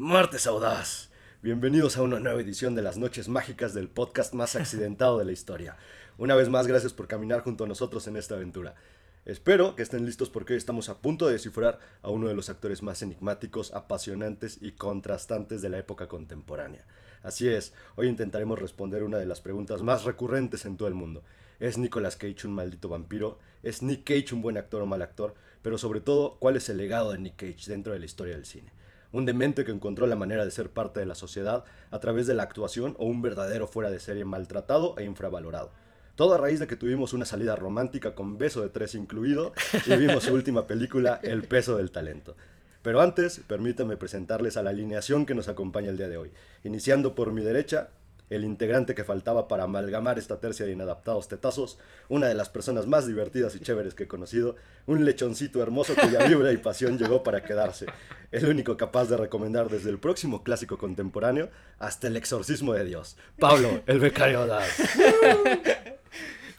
Martes Audaz. Bienvenidos a una nueva edición de las Noches Mágicas del podcast más accidentado de la historia. Una vez más, gracias por caminar junto a nosotros en esta aventura. Espero que estén listos porque hoy estamos a punto de descifrar a uno de los actores más enigmáticos, apasionantes y contrastantes de la época contemporánea. Así es, hoy intentaremos responder una de las preguntas más recurrentes en todo el mundo. ¿Es Nicolas Cage un maldito vampiro? ¿Es Nick Cage un buen actor o mal actor? Pero sobre todo, ¿cuál es el legado de Nick Cage dentro de la historia del cine? Un demente que encontró la manera de ser parte de la sociedad a través de la actuación o un verdadero fuera de serie maltratado e infravalorado. Todo a raíz de que tuvimos una salida romántica con beso de tres incluido y vimos su última película, El peso del talento. Pero antes, permítanme presentarles a la alineación que nos acompaña el día de hoy. Iniciando por mi derecha, el integrante que faltaba para amalgamar esta tercia de inadaptados tetazos, una de las personas más divertidas y chéveres que he conocido, un lechoncito hermoso cuya vibra y pasión llegó para quedarse, el único capaz de recomendar desde el próximo clásico contemporáneo hasta el exorcismo de Dios, Pablo, el becario Das.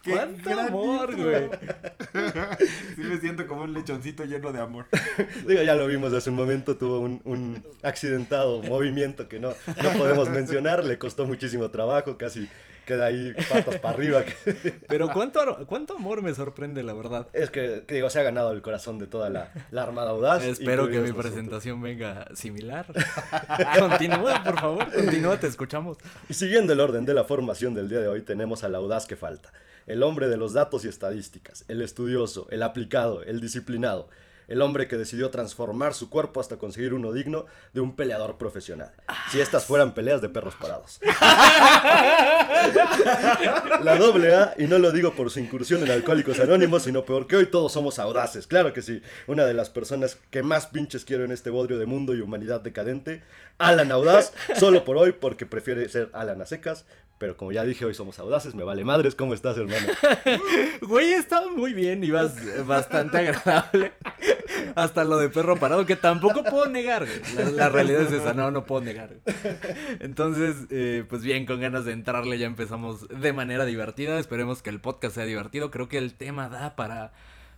¡Cuánto amor, güey! sí me siento como un lechoncito lleno de amor. Digo, ya lo vimos hace un momento, tuvo un, un accidentado movimiento que no, no podemos mencionar, le costó muchísimo trabajo, casi queda ahí patas para arriba. Pero cuánto, cuánto amor me sorprende, la verdad. Es que, que, digo, se ha ganado el corazón de toda la, la Armada Audaz. Espero que mi presentación venga similar. continúa, por favor, continúa, te escuchamos. Y siguiendo el orden de la formación del día de hoy, tenemos al Audaz que falta. El hombre de los datos y estadísticas, el estudioso, el aplicado, el disciplinado, el hombre que decidió transformar su cuerpo hasta conseguir uno digno de un peleador profesional. Si estas fueran peleas de perros parados. La doble A, y no lo digo por su incursión en Alcohólicos Anónimos, sino porque hoy todos somos audaces. Claro que sí. Una de las personas que más pinches quiero en este bodrio de mundo y humanidad decadente, Alan Audaz, solo por hoy porque prefiere ser Alan a secas, pero como ya dije, hoy somos audaces, me vale madres. ¿Cómo estás, hermano? Güey, estaba muy bien, ibas bastante agradable. Hasta lo de perro parado, que tampoco puedo negar. La, realidad es esa, no, no puedo negar. Entonces, eh, pues bien, con ganas de entrarle ya empezamos de manera divertida. Esperemos que el podcast sea divertido. Creo que el tema da para,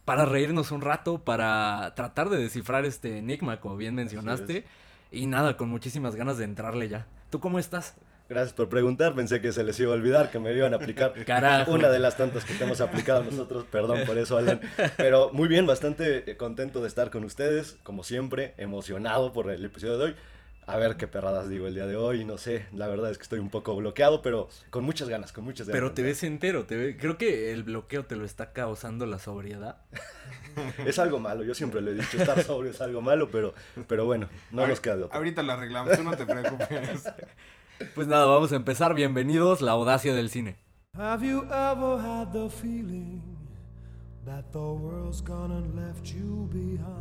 para reírnos un rato, para tratar de descifrar este enigma, como bien mencionaste. Y nada, con muchísimas ganas de entrarle ya. ¿Tú cómo estás? Gracias por preguntar, pensé que se les iba a olvidar, que me iban a aplicar una de las tantas que te hemos aplicado nosotros, perdón por eso, Alan. Pero muy bien, bastante contento de estar con ustedes, como siempre, emocionado por el episodio de hoy. A ver qué perradas digo el día de hoy, no sé, la verdad es que estoy un poco bloqueado, pero con muchas ganas, con muchas ganas. Pero te ves entero, te creo que el bloqueo te lo está causando la sobriedad. es algo malo, yo siempre le he dicho, estar sobrio es algo malo, pero, pero bueno, no nos queda de otro. Ahorita lo arreglamos, tú no te preocupes. Pues nada, vamos a empezar. Bienvenidos, la audacia del cine. Have you ever had the feeling that the world's gone and left you behind?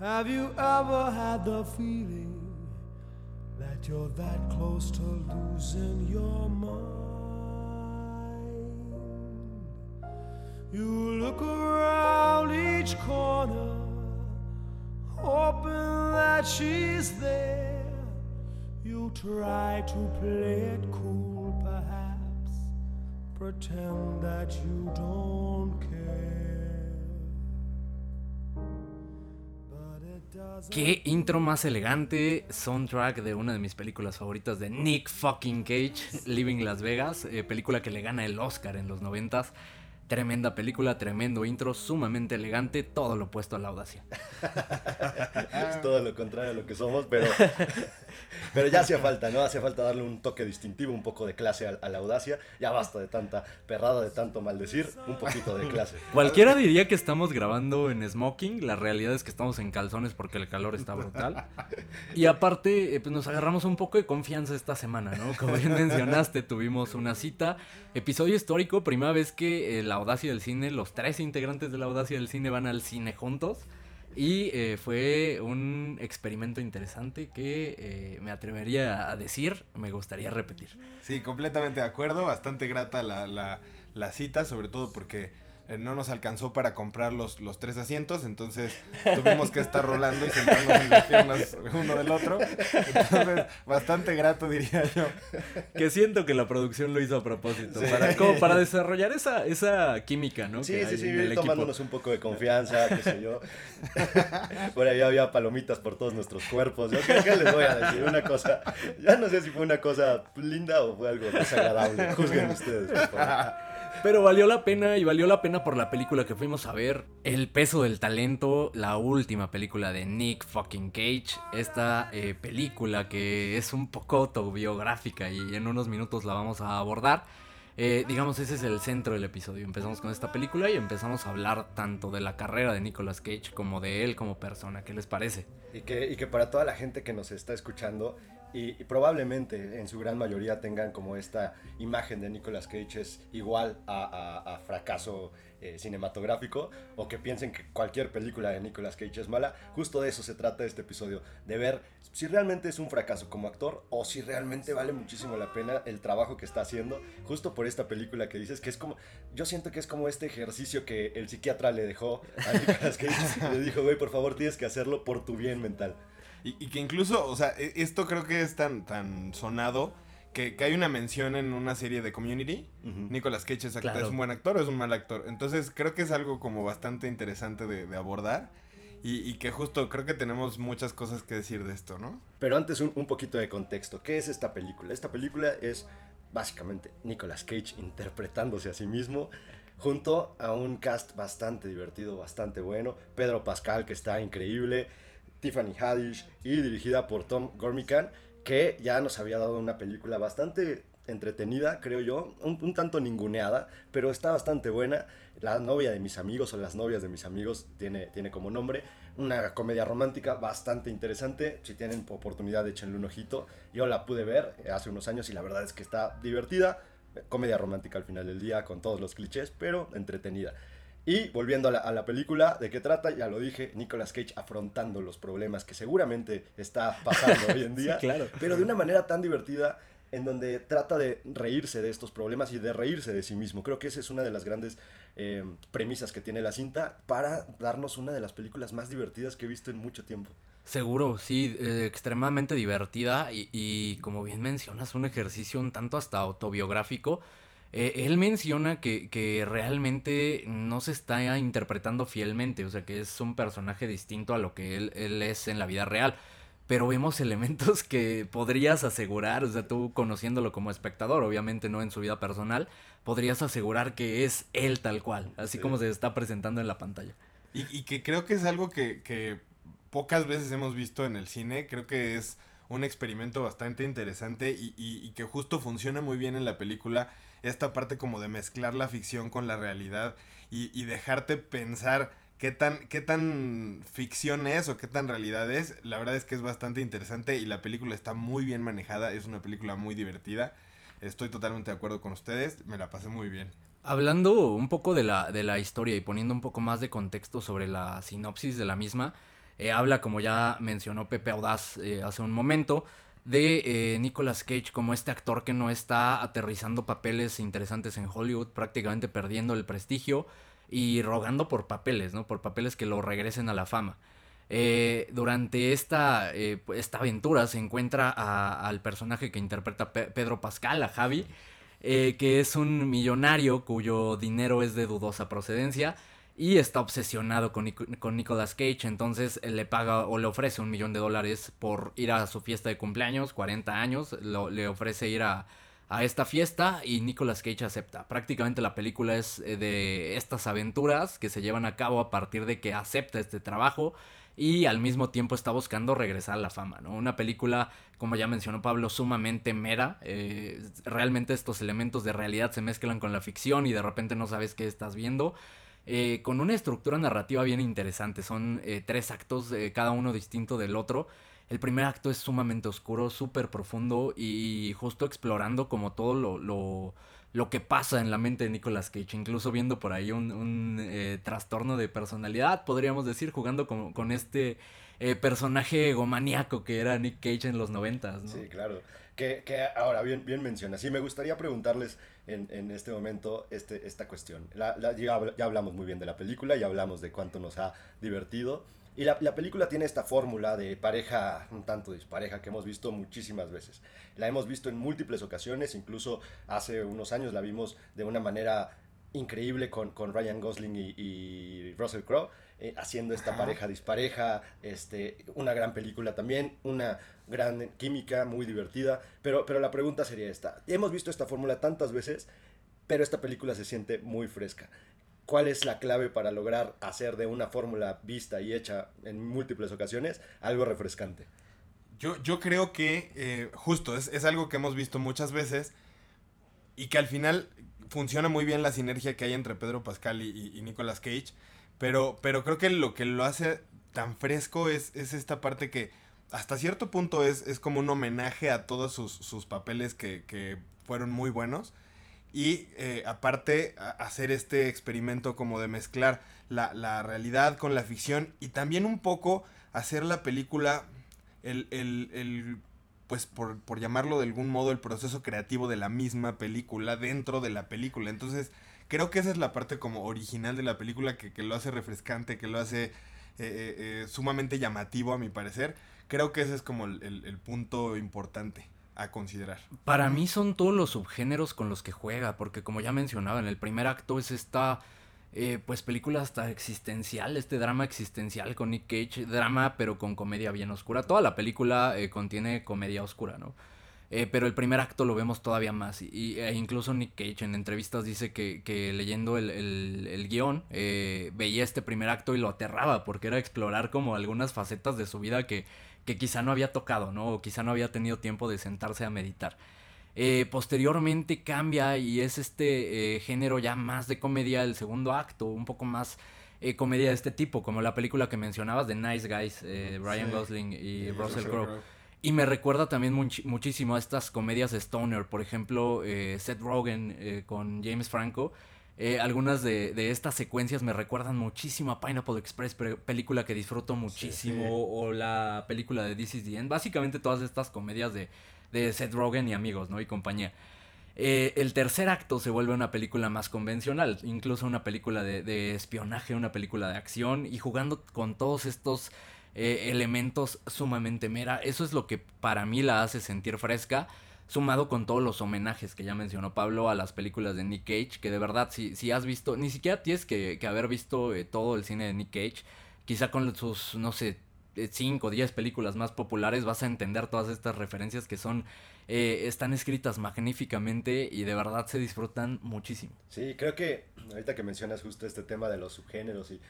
Have you ever had the feeling that you're that close to losing your mind? You look around that she's there. You try to play it cool, perhaps, pretend that you don't care. Qué intro más elegante, soundtrack de una de mis películas favoritas de Nick fucking Cage, Living Las Vegas, eh, película que le gana el Oscar en los noventas. Tremenda película, tremendo intro, sumamente elegante, todo lo opuesto a la audacia. es todo lo contrario a lo que somos, pero, pero ya hacía falta, ¿no? Hacía falta darle un toque distintivo, un poco de clase a, la audacia. Ya basta de tanta perrada, de tanto maldecir, un poquito de clase. Cualquiera diría que estamos grabando en smoking, la realidad es que estamos en calzones porque el calor está brutal. Y aparte, eh, pues nos agarramos un poco de confianza esta semana, ¿no? Como bien mencionaste, tuvimos una cita, episodio histórico, primera vez que la Audacia del Cine, los tres integrantes de la Audacia del Cine van al cine juntos. Y eh, fue un experimento interesante que eh, me atrevería a decir, me gustaría repetir. Sí, completamente de acuerdo, bastante grata la, la, la cita, sobre todo porque eh, no nos alcanzó para comprar los, los tres asientos, entonces tuvimos que estar rolando y sentarnos en las piernas uno del otro. Entonces, bastante grato diría yo. Que siento que la producción lo hizo a propósito, Sí. para, como para desarrollar esa, esa química, ¿no? Sí, que sí, hay sí, en el ir equipo. tomándonos un poco de confianza, qué sé yo. Por ahí había palomitas por todos nuestros cuerpos. Yo creo que les voy a decir una cosa. Ya no sé si fue una cosa linda o fue algo desagradable. Juzguen ustedes, por favor. Pero valió la pena y valió la pena por la película que fuimos a ver. El peso del talento, la última película de Nick fucking Cage. Esta eh, película que es un poco autobiográfica y en unos minutos la vamos a abordar. Eh, digamos, ese es el centro del episodio. Empezamos con esta película y empezamos a hablar tanto de la carrera de Nicolas Cage como de él como persona. ¿Qué les parece? Y que, y que para toda la gente que nos está escuchando y, probablemente en su gran mayoría tengan como esta imagen de Nicolas Cage es igual a fracaso eh, cinematográfico o que piensen que cualquier película de Nicolas Cage es mala, justo de eso se trata este episodio, de ver si realmente es un fracaso como actor o si realmente vale muchísimo la pena el trabajo que está haciendo, justo por esta película que dices que es como, yo siento que es como este ejercicio que el psiquiatra le dejó a Nicolas Cage, le dijo, güey, por favor tienes que hacerlo por tu bien mental. Y, y que incluso, o sea, e- esto creo que es tan, tan sonado que, que hay una mención en una serie de Community. Ujú. Nicolas Cage es, Claro. es un buen actor o es un mal actor. Entonces creo que es algo como bastante interesante de, de abordar. Y, y que justo creo que tenemos muchas cosas que decir de esto, ¿no? Pero antes un, un poquito de contexto. ¿Qué es esta película? Esta película es básicamente Nicolas Cage interpretándose a sí mismo junto a un cast bastante divertido, bastante bueno. Pedro Pascal, que está increíble. Tiffany Haddish y dirigida por Tom Gormican, que ya nos había dado una película bastante entretenida, creo yo, un, un tanto ninguneada, pero está bastante buena. La novia de mis amigos o las novias de mis amigos tiene, tiene como nombre. Una comedia romántica bastante interesante. Si tienen oportunidad, échenle un ojito. Yo la pude ver hace unos años y la verdad es que está divertida. Comedia romántica al final del día con todos los clichés, pero entretenida. Y volviendo a la, a la película, ¿de qué trata? Ya lo dije, Nicolas Cage afrontando los problemas que seguramente está pasando hoy en día, Sí, claro. pero de una manera tan divertida en donde trata de reírse de estos problemas y de reírse de sí mismo. Creo que esa es una de las grandes eh, premisas que tiene la cinta para darnos una de las películas más divertidas que he visto en mucho tiempo. Seguro, sí, eh, extremadamente divertida y, y como bien mencionas, un ejercicio un tanto hasta autobiográfico. Eh, él menciona que, que realmente no se está interpretando fielmente, o sea que es un personaje distinto a lo que él, él es en la vida real. Pero vemos elementos que podrías asegurar, o sea, tú conociéndolo como espectador, obviamente no en su vida personal, podrías asegurar que es él tal cual, así Sí. como se está presentando en la pantalla. Y, y que creo que es algo que, que pocas veces hemos visto en el cine. Creo que es un experimento bastante interesante y, y- y que justo funciona muy bien en la película. Esta parte como de mezclar la ficción con la realidad y, y dejarte pensar qué tan, qué tan ficción es o qué tan realidad es. La verdad es que es bastante interesante y la película está muy bien manejada. Es una película muy divertida. Estoy totalmente de acuerdo con ustedes. Me la pasé muy bien. Hablando un poco de la, de la historia y poniendo un poco más de contexto sobre la sinopsis de la misma, eh, habla, como ya mencionó Pepe Audaz eh, hace un momento, de eh, Nicolas Cage como este actor que no está aterrizando papeles interesantes en Hollywood, prácticamente perdiendo el prestigio y rogando por papeles, ¿no? Por papeles que lo regresen a la fama. Eh, durante esta, eh, esta aventura se encuentra al personaje que interpreta Pe- Pedro Pascal, a Javi, que es un millonario cuyo dinero es de dudosa procedencia y está obsesionado con, con Nicolas Cage, entonces eh, le paga o le ofrece un millón de dólares por ir a su fiesta de cumpleaños, 40 años, le ofrece ir a, a esta fiesta y Nicolas Cage acepta. Prácticamente la película es eh, de estas aventuras que se llevan a cabo a partir de que acepta este trabajo y al mismo tiempo está buscando regresar a la fama, ¿no? Una película, como ya mencionó Pablo, sumamente mera. eh, realmente estos elementos de realidad se mezclan con la ficción y de repente no sabes qué estás viendo. Eh, con una estructura narrativa bien interesante. Son eh, tres actos, eh, cada uno distinto del otro. El primer acto es sumamente oscuro, súper profundo y justo explorando como todo lo, lo, lo que pasa en la mente de Nicolas Cage, incluso viendo por ahí un, eh, trastorno de personalidad, podríamos decir, jugando con, este eh, personaje egomaníaco que era Nick Cage en los noventas, ¿no? Sí, claro. Que, ahora, bien, bien mencionas. Sí, me gustaría preguntarles en, este momento este, esta cuestión. ya, hablamos muy bien de la película, ya hablamos de cuánto nos ha divertido. Y la, película tiene esta fórmula de pareja, un tanto dispareja, que hemos visto muchísimas veces. La hemos visto en múltiples ocasiones, incluso hace unos años la vimos de una manera increíble con, con Ryan Gosling y, Russell Crowe, eh, haciendo esta pareja dispareja, este, una gran película también, una gran química, muy divertida, pero, pero la pregunta sería esta, hemos visto esta fórmula tantas veces, pero esta película se siente muy fresca. ¿Cuál es la clave para lograr hacer de una fórmula vista y hecha en múltiples ocasiones algo refrescante? Yo, yo creo que eh, justo es, algo que hemos visto muchas veces y que al final funciona muy bien la sinergia que hay entre Pedro Pascal y, Nicolas Cage, pero, pero creo que lo que lo hace tan fresco es, es esta parte que hasta cierto punto es, es como un homenaje a todos sus, papeles que, que fueron muy buenos y eh, aparte hacer este experimento como de mezclar la, realidad con la ficción y también un poco hacer la película, el, pues por, llamarlo de algún modo, el proceso creativo de la misma película dentro de la película. Entonces, creo que esa es la parte como original de la película que, lo hace refrescante, que lo hace eh, eh, sumamente llamativo a mi parecer. Creo que ese es como el punto importante a considerar. Para mí son todos los subgéneros con los que juega, porque como ya mencionaba, en el primer acto es esta eh, pues película hasta existencial, este drama existencial con Nick Cage, drama pero con comedia bien oscura. Toda la película eh, contiene comedia oscura, ¿no? Eh, pero el primer acto lo vemos todavía más. Y, e incluso Nick Cage en entrevistas dice que, que leyendo el, el, el guion veía este primer acto y lo aterraba porque era explorar como algunas facetas de su vida que, que quizá no había tocado, ¿no? O quizá no había tenido tiempo de sentarse a meditar. Eh, posteriormente cambia y es este eh, género ya más de comedia, el segundo acto, un poco más eh, comedia de este tipo, como la película que mencionabas de Nice Guys, Ryan Gosling y Russell Crowe. Y me recuerda también muchísimo a estas comedias de Stoner, por ejemplo, Seth Rogen con James Franco. Eh, algunas de, estas secuencias me recuerdan muchísimo a Pineapple Express, película que disfruto muchísimo, o la película de This is the End. Básicamente todas estas comedias de, de Seth Rogen y amigos, ¿no? Y compañía. Eh, el tercer acto se vuelve una película más convencional, incluso una película de, espionaje, una película de acción, y jugando con todos estos eh, elementos sumamente mera. Eso es lo que para mí la hace sentir fresca sumado con todos los homenajes que ya mencionó Pablo a las películas de Nick Cage, que de verdad, si, si has visto, ni siquiera tienes que, haber visto eh, todo el cine de Nick Cage, quizá con sus, no sé, 5 o 10 películas más populares vas a entender todas estas referencias que son, eh, están escritas magníficamente y de verdad se disfrutan muchísimo. Sí, creo que ahorita que mencionas justo este tema de los subgéneros y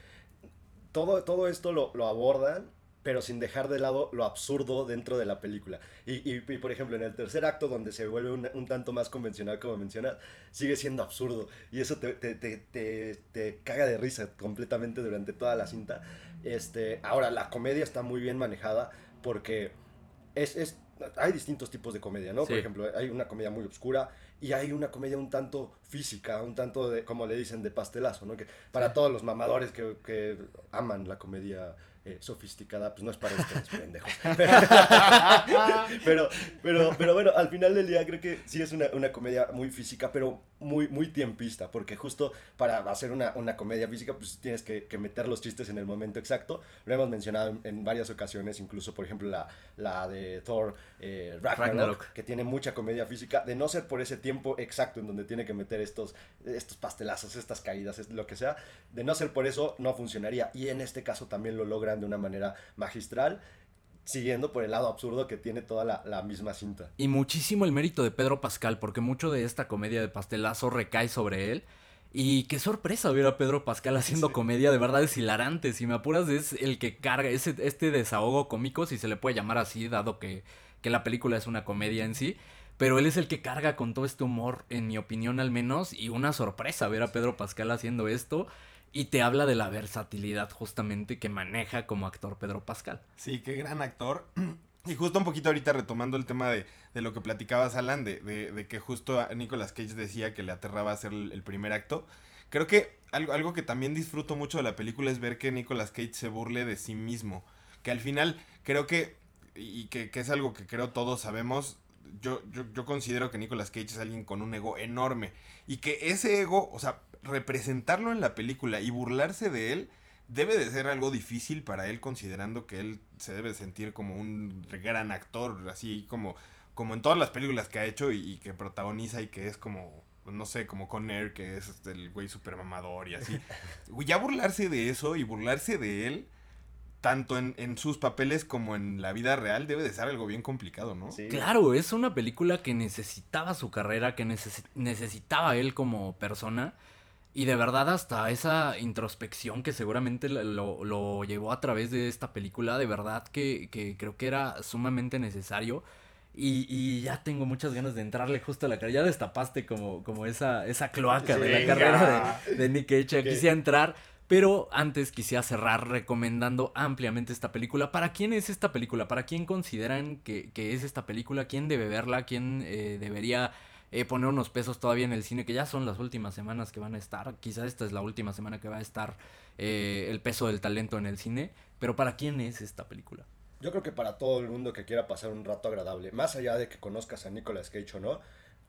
todo, todo esto lo, lo abordan pero sin dejar de lado lo absurdo dentro de la película. Y, y, por ejemplo, en el tercer acto, donde se vuelve un, tanto más convencional, como mencionas, sigue siendo absurdo. Y eso te, te, te, te, caga de risa completamente durante toda la cinta. Este, ahora, la comedia está muy bien manejada porque es, es hay distintos tipos de comedia, ¿no? Por ejemplo, hay una comedia muy oscura y hay una comedia un tanto física, un tanto de, como le dicen, de pastelazo, ¿no? Que para todos los mamadores que, que aman la comedia eh, sofisticada, pues no es para ustedes, pendejos. pero, pero, pero bueno, al final del día creo que sí es una, una comedia muy física, pero muy, muy tiempista, porque justo para hacer una, una comedia física, pues tienes que, que, meter los chistes en el momento exacto. Lo hemos mencionado en, varias ocasiones, incluso, por ejemplo, la, la de Thor eh, Ragnarok, que tiene mucha comedia física, de no ser por ese tiempo exacto en donde tiene que meter estos, estos pastelazos, estas caídas, lo que sea, de no ser por eso, no funcionaría. Y en este caso también lo logran de una manera magistral siguiendo por el lado absurdo que tiene toda la, misma cinta. Y muchísimo el mérito de Pedro Pascal, porque mucho de esta comedia de pastelazo recae sobre él. Y qué sorpresa ver a Pedro Pascal haciendo comedia, de verdad es hilarante. Si me apuras, es el que carga ese, este desahogo cómico, si se le puede llamar así, dado que, que la película es una comedia en sí. Pero él es el que carga con todo este humor, en mi opinión al menos, y una sorpresa ver a Pedro Pascal haciendo esto. Y te habla de la versatilidad justamente que maneja como actor Pedro Pascal. Sí, qué gran actor. Y justo un poquito ahorita retomando el tema de, de lo que platicabas, Alan, de, de, que justo Nicolas Cage decía que le aterraba hacer el, el primer acto. Creo que algo, algo que también disfruto mucho de la película es ver que Nicolas Cage se burle de sí mismo. Que al final creo que, y que, que es algo que creo todos sabemos, yo, yo, yo, considero que Nicolas Cage es alguien con un ego enorme. Y que ese ego, o sea, representarlo en la película y burlarse de él, debe de ser algo difícil para él, considerando que él se debe sentir como un gran actor, así como, como en todas las películas que ha hecho y, y que protagoniza y que es como, no sé, como con Air, que es el güey super mamador y así. Ya burlarse de eso y burlarse de él tanto en, en, sus papeles como en la vida real debe de ser algo bien complicado, ¿no? Sí. Claro, es una película que necesitaba su carrera, que neces necesitaba él como persona. Y de verdad hasta esa introspección que seguramente lo, lo llevó a través de esta película, de verdad que, que creo que era sumamente necesario. Y, y, ya tengo muchas ganas de entrarle justo a la carrera. Ya destapaste como, como esa, esa cloaca sí, de la carrera de, de Nick Cage. Quisiera entrar. Pero antes quisiera cerrar recomendando ampliamente esta película. ¿Para quién es esta película? ¿Para quién consideran que, que es esta película? ¿Quién debe verla? ¿Quién eh, debería eh, poner unos pesos todavía en el cine? Que ya son las últimas semanas que van a estar. Quizá esta es la última semana que va a estar eh, el peso del talento en el cine. Pero ¿para quién es esta película? Yo creo que para todo el mundo que quiera pasar un rato agradable, más allá de que conozcas a Nicolas Cage o no,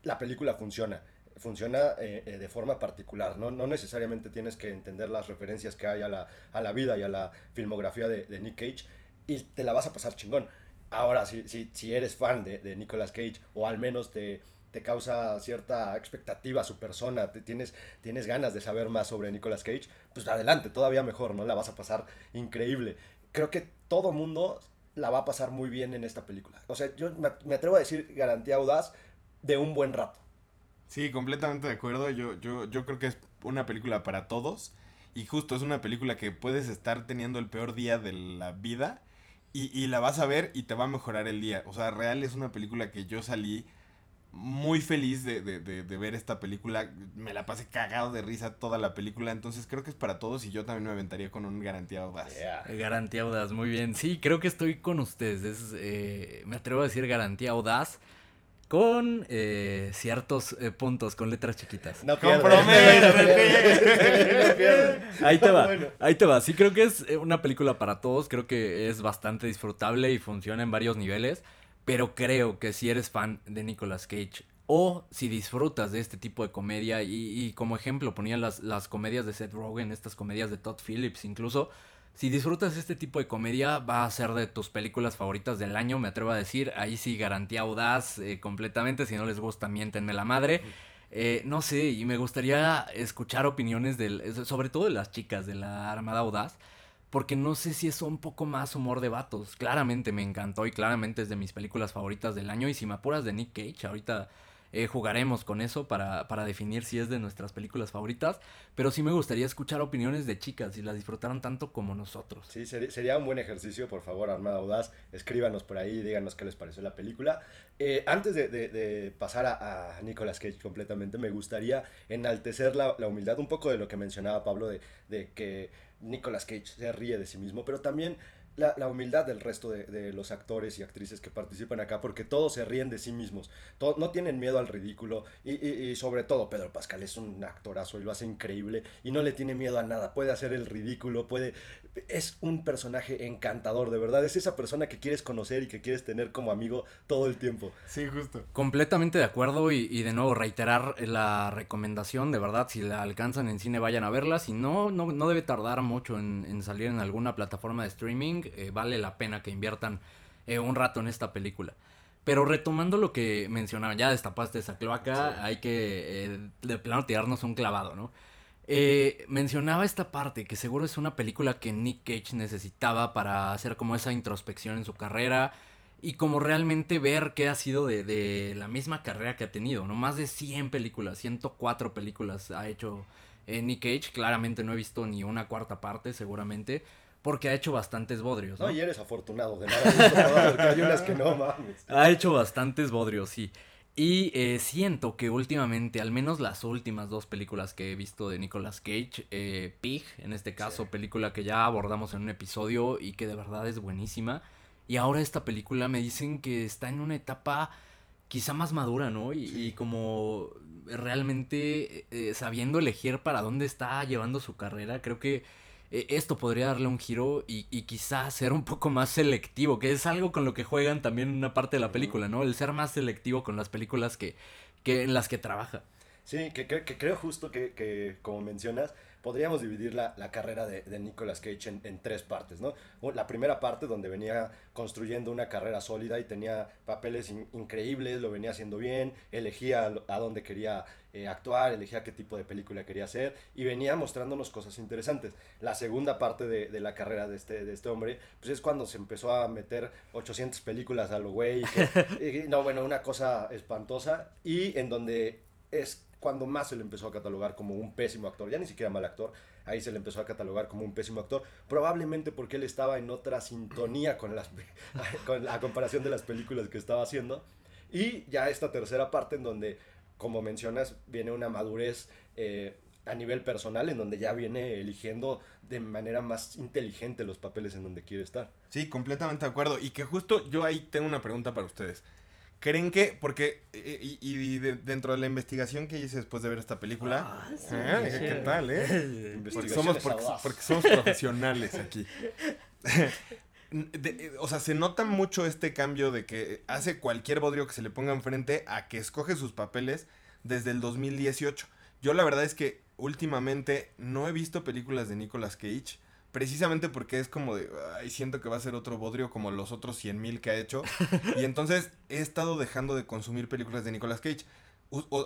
la película funciona funciona eh, de forma particular. ¿no? no necesariamente tienes que entender las referencias que hay a la, a la vida y a la filmografía de, de, Nick Cage y te la vas a pasar chingón. Ahora, si, si, si eres fan de, de, Nicolas Cage o al menos te, te causa cierta expectativa su persona, te, tienes, tienes ganas de saber más sobre Nicolas Cage, pues adelante, todavía mejor, ¿no? La vas a pasar increíble. Creo que todo mundo la va a pasar muy bien en esta película. O sea, yo me, atrevo a decir garantía audaz de un buen rato. Sí, completamente de acuerdo. Yo, yo, yo creo que es una película para todos. Y justo es una película que puedes estar teniendo el peor día de la vida. Y, y, la vas a ver y te va a mejorar el día. O sea, real es una película que yo salí muy feliz de, de, de, de ver esta película. Me la pasé cagado de risa toda la película. Entonces creo que es para todos y yo también me aventaría con un garantía audaz. Yeah. Garantía audaz, muy bien. Sí, creo que estoy con ustedes. Es, eh, me atrevo a decir garantía audaz con eh, ciertos eh, puntos, con letras chiquitas. No pierdas. ahí te va, bueno. ahí te va. Sí creo que es una película para todos, creo que es bastante disfrutable y funciona en varios niveles, pero creo que si eres fan de Nicolas Cage o si disfrutas de este tipo de comedia y, como ejemplo ponía las, las comedias de Seth Rogen, estas comedias de Todd Phillips incluso, si disfrutas este tipo de comedia, va a ser de tus películas favoritas del año, me atrevo a decir. Ahí sí, garantía audaz eh, completamente. Si no les gusta, miéntenme la madre. Eh, no sé, y me gustaría escuchar opiniones del, sobre todo de las chicas de la Armada Audaz. Porque no sé si es un poco más humor de vatos. Claramente me encantó y claramente es de mis películas favoritas del año. Y si me apuras de Nick Cage, ahorita eh, jugaremos con eso para, para, definir si es de nuestras películas favoritas. Pero sí me gustaría escuchar opiniones de chicas si las disfrutaron tanto como nosotros. Sí, sería, un buen ejercicio, por favor, Armada Audaz. Escríbanos por ahí díganos qué les pareció la película. Eh, antes de, pasar a, a, Nicolas Cage completamente, me gustaría enaltecer la, la, humildad, un poco de lo que mencionaba Pablo, de, de que Nicolas Cage se ríe de sí mismo, pero también la, la, humildad del resto de, de, los actores y actrices que participan acá, porque todos se ríen de sí mismos, no tienen miedo al ridículo, y, y, y, sobre todo Pedro Pascal es un actorazo y lo hace increíble, y no le tiene miedo a nada, puede hacer el ridículo, puede... Es un personaje encantador, de verdad, es esa persona que quieres conocer y que quieres tener como amigo todo el tiempo. Sí, justo. Completamente de acuerdo, y, y de nuevo reiterar la recomendación, de verdad, si la alcanzan en cine vayan a verla, si no, no, no debe tardar mucho en, en salir en alguna plataforma de streaming, eh, vale la pena que inviertan eh, un rato en esta película. Pero retomando lo que mencionaban, ya destapaste esa cloaca, sí. hay que eh, de plano tirarnos un clavado, ¿no? Eh, mencionaba esta parte que seguro es una película que Nick Cage necesitaba para hacer como esa introspección en su carrera y como realmente ver qué ha sido de, de la misma carrera que ha tenido, ¿no? Más de 100 películas, 104 películas ha hecho eh, Nick Cage, claramente no he visto ni una cuarta parte seguramente, porque ha hecho bastantes bodrios. ¿no? no y eres afortunado de nada, hay unas que no mames. Ha hecho bastantes bodrios, sí. Y eh, siento que últimamente, al menos las últimas dos películas que he visto de Nicolas Cage, eh, Pig, en este caso, sí. película que ya abordamos en un episodio y que de verdad es buenísima. Y ahora esta película me dicen que está en una etapa quizá más madura, ¿no? Y, como realmente eh, sabiendo elegir para dónde está llevando su carrera, creo que eh, esto podría darle un giro y, y quizá ser un poco más selectivo, que es algo con lo que juegan también una parte de la película, ¿no? El ser más selectivo con las películas que, que en las que trabaja. Sí, que, que, creo justo que, que, como mencionas, podríamos dividir la, la carrera de, de, Nicolas Cage en, en, tres partes, ¿no? La primera parte donde venía construyendo una carrera sólida y tenía papeles increíbles, lo venía haciendo bien, elegía a dónde quería eh, actuar, elegía qué tipo de película quería hacer y venía mostrándonos cosas interesantes. La segunda parte de, de la carrera de este, de este hombre, pues es cuando se empezó a meter 800 películas a lo güey, no, bueno, una cosa espantosa y en donde es cuando más se le empezó a catalogar como un pésimo actor, ya ni siquiera mal actor, ahí se le empezó a catalogar como un pésimo actor, probablemente porque él estaba en otra sintonía con, las, con la comparación de las películas que estaba haciendo. Y ya esta tercera parte en donde, como mencionas, viene una madurez eh, a nivel personal, en donde ya viene eligiendo de manera más inteligente los papeles en donde quiere estar. Sí, completamente de acuerdo. Y que justo yo ahí tengo una pregunta para ustedes. ¿Creen que, porque, y, y dentro de la investigación que hice después de ver esta película, ah, ¿eh? ¿qué tal, eh? Porque somos, porque, somos profesionales aquí. o sea, se nota mucho este cambio de que hace cualquier bodrio que se le ponga enfrente a que escoge sus papeles desde el 2018. Yo la verdad es que últimamente no he visto películas de Nicolas Cage precisamente porque es como de, ay, siento que va a ser otro bodrio como los otros 100 mil que ha hecho. y entonces he estado dejando de consumir películas de Nicolas Cage.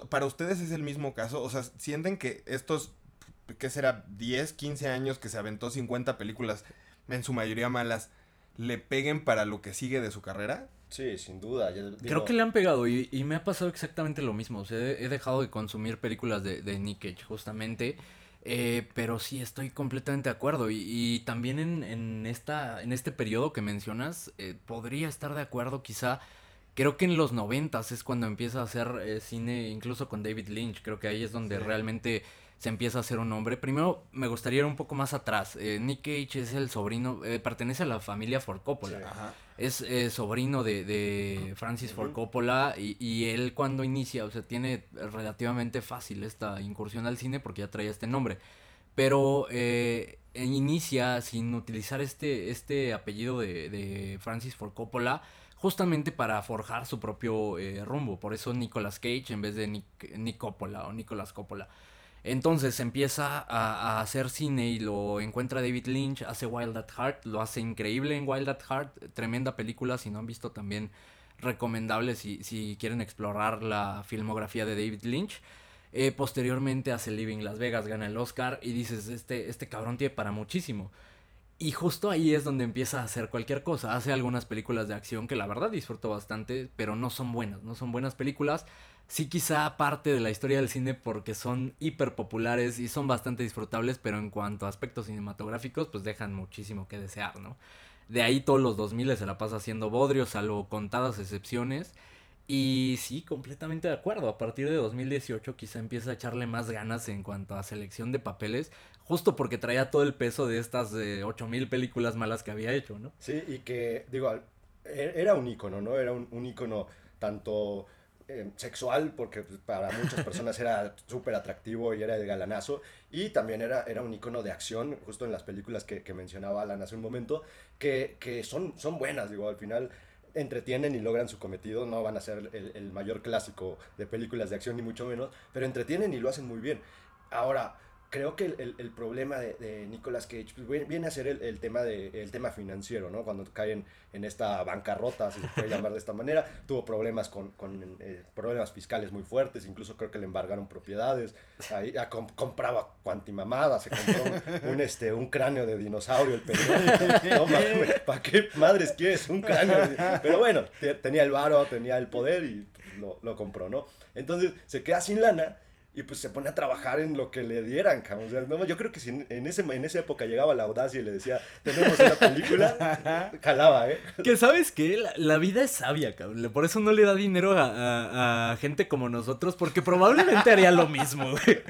¿Para ustedes es el mismo caso? O sea, ¿sienten que estos, qué será, 10, 15 años que se aventó 50 películas, en su mayoría malas, le peguen para lo que sigue de su carrera? Sí, sin duda. Creo que le han pegado y, me ha pasado exactamente lo mismo. O sea, he, dejado de consumir películas de, de Nick Cage justamente. Eh, pero sí, estoy completamente de acuerdo. Y, también en, en, esta, en este periodo que mencionas, eh, podría estar de acuerdo quizá. Creo que en los noventas es cuando empieza a hacer eh, cine, incluso con David Lynch. Creo que ahí es donde realmente se empieza a hacer un hombre. Primero, me gustaría ir un poco más atrás. Nick Cage es el sobrino, pertenece a la familia Ford Coppola. Es sobrino de, de Francis Ford Coppola y, y, él cuando inicia, o sea, tiene relativamente fácil esta incursión al cine porque ya traía este nombre. Pero eh, inicia sin utilizar este, este apellido de, de Francis Ford Coppola justamente para forjar su propio eh, rumbo. Por eso Nicolas Cage en vez de Nick, Nick Coppola o Nicolas Coppola. Entonces empieza a, hacer cine y lo encuentra David Lynch, hace Wild at Heart, lo hace increíble en Wild at Heart, tremenda película, si no han visto también recomendable si, si quieren explorar la filmografía de David Lynch. Eh, posteriormente hace Living Las Vegas, gana el Oscar y dices, este, este cabrón tiene para muchísimo. Y justo ahí es donde empieza a hacer cualquier cosa. Hace algunas películas de acción que la verdad disfruto bastante, pero no son buenas, no son buenas películas sí quizá parte de la historia del cine porque son hiper populares y son bastante disfrutables, pero en cuanto a aspectos cinematográficos, pues dejan muchísimo que desear, ¿no? De ahí todos los 2000 se la pasa haciendo bodrio, salvo contadas excepciones. Y sí, completamente de acuerdo. A partir de 2018 quizá empieza a echarle más ganas en cuanto a selección de papeles, justo porque traía todo el peso de estas eh, 8000 películas malas que había hecho, ¿no? Sí, y que, digo, e-, era un ícono, ¿no? Era un, un ícono tanto eh, sexual, porque pues, para muchas personas era súper atractivo y era el galanazo, y también era, era un icono de acción, justo en las películas que, mencionaba Alan hace un momento, que, que, son, son buenas, digo, al final entretienen y logran su cometido, no van a ser el, el mayor clásico de películas de acción ni mucho menos, pero entretienen y lo hacen muy bien. Ahora, creo que el, el, problema de, de, Nicolas Cage pues, viene a ser el, el, tema de, el tema financiero, ¿no? Cuando caen en esta bancarrota, si se puede llamar de esta manera, tuvo problemas con, con eh, problemas fiscales muy fuertes, incluso creo que le embargaron propiedades, ahí, a, compraba cuantimamada, se compró un, este, un cráneo de dinosaurio, el no, ¿para qué madres quieres un cráneo? Pero bueno, tenía el varo, tenía el poder y lo, lo compró, ¿no? Entonces se queda sin lana y pues se pone a trabajar en lo que le dieran, cabrón. O sea, no, yo creo que si en, ese, en esa época llegaba la audacia y le decía, tenemos una película, calaba, ¿eh? Que sabes que la, la vida es sabia, cabrón. Por eso no le da dinero a, a- a gente como nosotros, porque probablemente haría lo mismo, güey.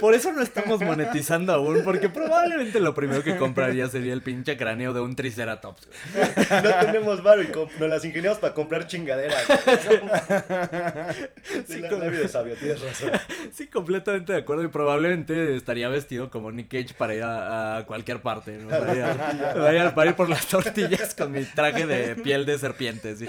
Por eso no estamos monetizando aún, porque probablemente lo primero que compraría sería el pinche cráneo de un triceratops. güey. No tenemos varo y nos las ingeniamos para comprar chingaderas. Sí, la, la vida es sabia, tienes razón. Sí, completamente de acuerdo. Y probablemente estaría vestido como Nick Cage para ir a, cualquier parte, ¿no? Para ir, a- para ir- por las tortillas con mi traje de piel de serpiente, sí.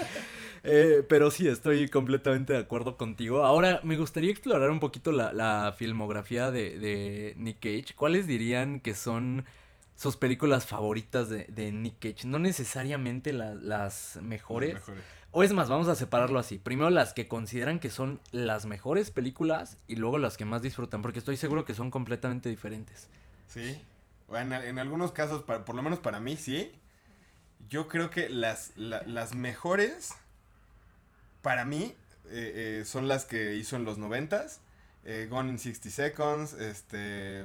Eh, pero sí, estoy completamente de acuerdo contigo. Ahora, me gustaría explorar un poquito la, la filmografía de, Nick Cage. ¿Cuáles dirían que son sus películas favoritas de, de Nick Cage? No necesariamente la- las mejores. Mejores. O es más, vamos a separarlo así. Primero las que consideran que son las mejores películas y luego las que más disfrutan, porque estoy seguro que son completamente diferentes. Sí. Bueno, en algunos casos, por lo menos para mí, sí. Yo creo que las, la- las mejores, para mí, eh, eh, son las que hizo en los noventas. Eh, Gone in 60 Seconds, este,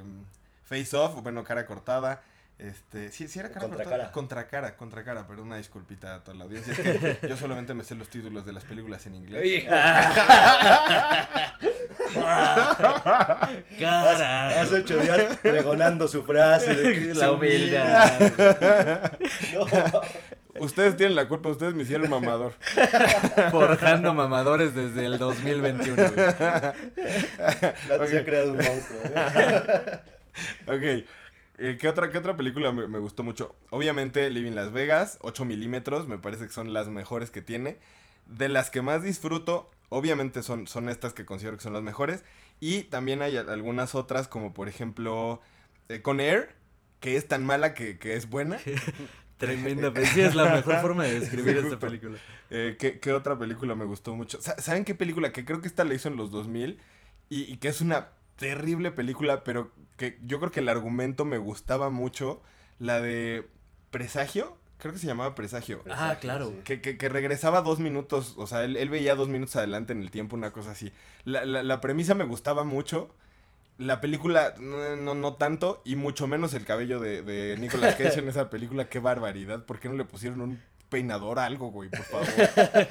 Face Off, bueno, cara cortada. Este, sí, sí era cara Contra cara. Contra cara, contra cara, pero una disculpita a toda la audiencia. Es que yo solamente me sé los títulos de las películas en inglés. Cara. Hace ocho días pregonando su frase de La humildad. No, Ustedes tienen la culpa, ustedes me hicieron mamador. Forjando mamadores desde el 2021. güey. la- se ha creado un monstruo. ¿eh? Ok. Eh, ¿qué, otra, ¿Qué otra película me, me gustó mucho? Obviamente Living Las Vegas, 8 milímetros, me parece que son las mejores que tiene. De las que más disfruto, obviamente son, son estas que considero que son las mejores. Y también hay al- algunas otras, como por ejemplo eh, Con Air, que es tan mala que, que es buena. Tremenda, pero sí es la mejor forma de describir Sí, esta película. Eh, ¿qué, qué otra película me gustó mucho? Sa- ¿Saben qué película? Que creo que esta la hizo en los 2000 y, y que es una terrible película, pero que yo creo que el argumento me gustaba mucho. La de Presagio, creo que se llamaba Presagio. Ah, claro. Sí. Que, que, que regresaba dos minutos, o sea, él, él veía dos minutos adelante en el tiempo, una cosa así. La, la, la premisa me gustaba mucho. La película no, no, no tanto, y mucho menos el cabello de, de Nicolas Cage en esa película. Qué barbaridad. ¿Por qué no le pusieron un peinador a algo, güey? Por favor.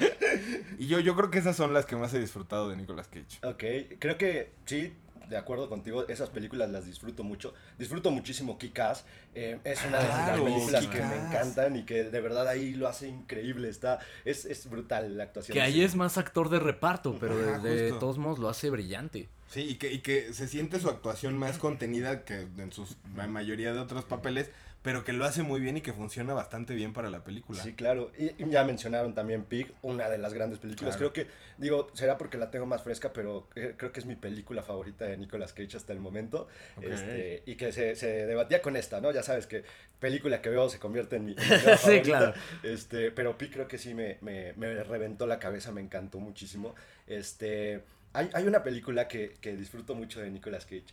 y yo, yo creo que esas son las que más he disfrutado de Nicolas Cage. Ok, creo que sí, de acuerdo contigo, esas películas las disfruto mucho. Disfruto muchísimo Kick-Ass. eh, es una de las películas que me encantan y que de verdad ahí lo hace increíble. Está, es, es brutal la actuación. Que ahí es más actor de reparto, pero de, Ajá, de justo. todos modos lo hace brillante. Sí, y que, y que se siente su actuación más contenida que en sus la mayoría de otros papeles, pero que lo hace muy bien y que funciona bastante bien para la película. Sí, claro. Y ya mencionaron también Pig, una de las grandes películas. Claro. Creo que, digo, será porque la tengo más fresca, pero eh, creo que es mi película favorita de Nicolas Cage hasta el momento. Este, y que se, se debatía con esta, ¿no? Ya sabes que película que veo se convierte en mi, en mi nueva Sí, favorita. claro. Este, pero Pig creo que sí me, me, me reventó la cabeza, me encantó muchísimo. Este, hay, hay una película que, que disfruto mucho de Nicolas Cage.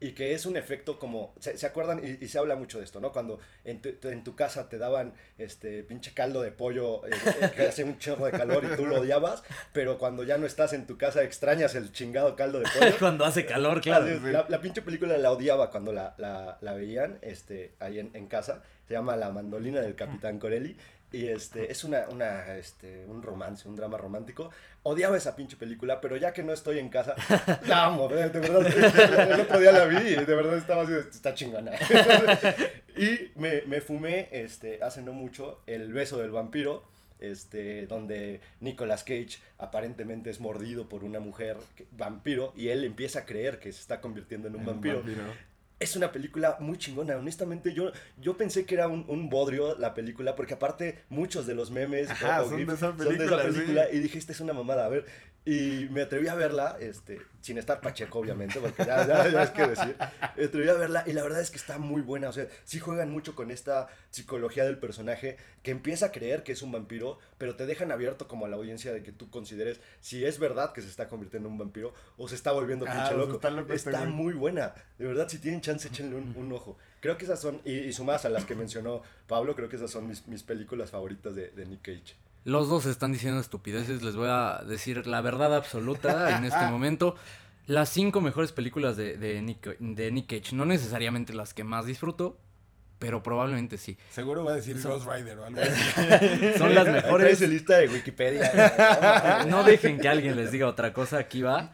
Y que es un efecto como, ¿se, se acuerdan? Y, y se habla mucho de esto, ¿no? Cuando en tu, en tu casa te daban este pinche caldo de pollo eh, eh, que hace un chorro de calor y tú lo odiabas, pero cuando ya no estás en tu casa extrañas el chingado caldo de pollo. Cuando hace calor, claro. La, la pinche película la odiaba cuando la, la, la veían este, ahí en, en casa. Se llama La mandolina del Capitán Corelli. Y este, es una, una, este, un romance, un drama romántico. Odiaba esa pinche película, pero ya que no estoy en casa, la amo, de, de verdad. El otro día la vi y de verdad estaba así, está chingona. y me, me fumé este, hace no mucho El beso del vampiro este, donde Nicolas Cage aparentemente es mordido por una mujer que- vampiro y él empieza a creer que se está convirtiendo en un En vampiro. Es una película muy chingona, honestamente yo, yo pensé que era un, un bodrio la película, porque aparte muchos de los memes Ajá, o- o son de son de película, esa sí. película y dije, esta es una mamada, a ver, y me atreví a verla, este, sin estar pacheco obviamente, porque ya, ya, ya es que decir, me atreví a verla y la verdad es que está muy buena, o sea, sí juegan mucho con esta psicología del personaje que empieza a creer que es un vampiro, pero te dejan abierto como a la audiencia de que tú consideres si es verdad que se está convirtiendo en un vampiro o se está volviendo Ah, pinche sea, loco. está loco Está muy buena, de verdad, si tienen chance, échenle un, un ojo. Creo que esas son, y, y sumadas a las que mencionó Pablo, creo que esas son mis, mis películas favoritas de, de Nick Cage. Los dos están diciendo estupideces, les voy a decir la verdad absoluta en este momento. Las cinco mejores películas de, de, Nick, de Nick Cage, no necesariamente las que más disfruto, pero probablemente sí. Seguro va a decir Ghost Rider o algo así. Son las mejores. traes lista de Wikipedia. No dejen que alguien les diga otra cosa, aquí va.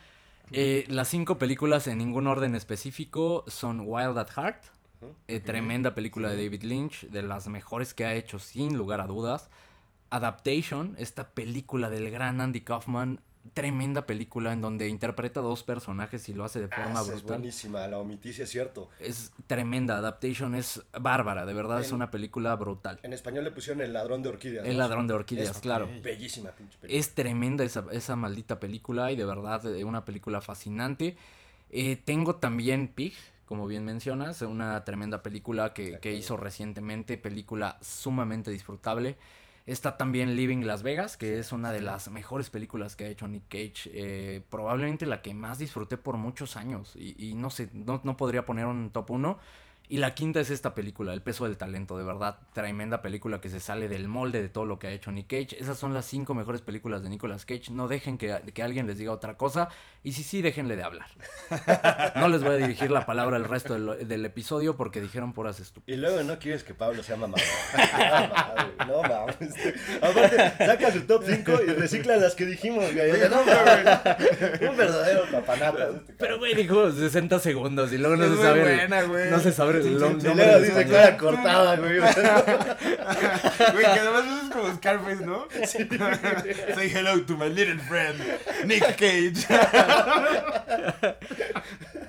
Eh, las cinco películas en ningún orden específico son Wild at Heart, eh, tremenda película de David Lynch, de las mejores que ha hecho sin lugar a dudas. Adaptation, esta película del gran Andy Kaufman, tremenda película en donde interpreta a dos personajes y lo hace de forma Ah, esa es brutal. buenísima, la omití, sí es cierto. Es tremenda, Adaptation es bárbara, de verdad es una película brutal. En español le pusieron El ladrón de orquídeas. El ¿no? ladrón de orquídeas, Es claro. Bellísima pinche película. Es tremenda esa, esa maldita película y de verdad eh, una película fascinante. Eh, tengo también Pig, como bien mencionas, una tremenda película que, que hizo recientemente, película sumamente disfrutable. Está también Living Las Vegas, que es una de las mejores películas que ha hecho Nick Cage, eh, probablemente la que más disfruté por muchos años y, y no sé, no, no podría poner un top 1. Y la quinta es esta película, El peso del talento, de verdad, tremenda película que se sale del molde de todo lo que ha hecho Nick Cage. Esas son las cinco mejores películas de Nicolas Cage. No dejen que, que alguien les diga otra cosa. Y si sí, déjenle de hablar. No les voy a dirigir la palabra el resto del, del episodio porque dijeron puras estúpidas. Y luego no quieres que Pablo sea mamador. No mames. Aparte, saca su top 5 y recicla las que dijimos, güey. No mames. Un verdadero papanata. Pero, güey, dijo 60 segundos y luego no Es se muy sabe. buena, güey. No se sabe el Y nombre luego dice cara cortada, güey. Güey, que además eso es como Scarface, ¿no? Say hello to my little friend, Nick Cage.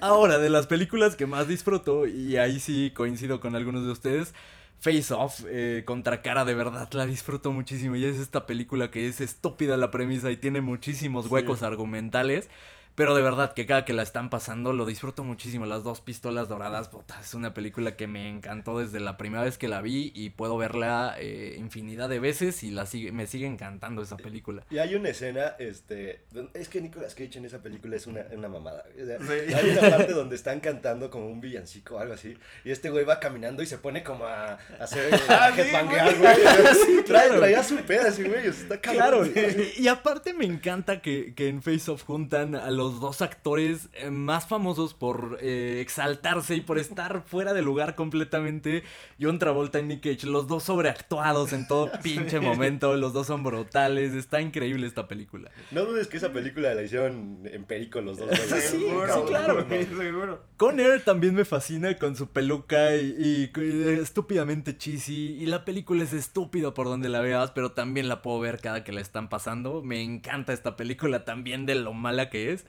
Ahora, de las películas que más disfruto, y ahí sí coincido con algunos de ustedes, Face Off, eh, contra cara de verdad, la disfruto muchísimo. Y es esta película que es estúpida la premisa y tiene muchísimos huecos argumentales. Pero de verdad que cada que la están pasando lo disfruto muchísimo. Las dos pistolas doradas, puta, es una película que me encantó desde la primera vez que la vi y puedo verla eh, infinidad de veces y la sigue, me sigue encantando esa película. Y hay una escena, este, es que Nicolas Cage en esa película es una, una mamada. O sea, Sí. Hay una parte donde están cantando como un villancico o algo así, y este güey va caminando y se pone como a, a hacer Ah, a sí, headbanguear, güey. Trae, claro. traía su peda güey, está Claro, cabrón. y, y aparte me encanta que, que en Face Off juntan a los dos actores eh, más famosos por eh, exaltarse y por estar fuera de lugar completamente. John Travolta y Nick Cage, los dos sobreactuados en todo pinche momento, los dos son brutales, está increíble esta película. No dudes que esa película la hicieron en perico los dos. Sí, Seguro, sí, claro. seguro. Conner también me fascina con su peluca y, y- y estúpidamente cheesy. Y la película es estúpida por donde la veas, pero también la puedo ver cada que la están pasando. Me encanta esta película también de lo mala que es.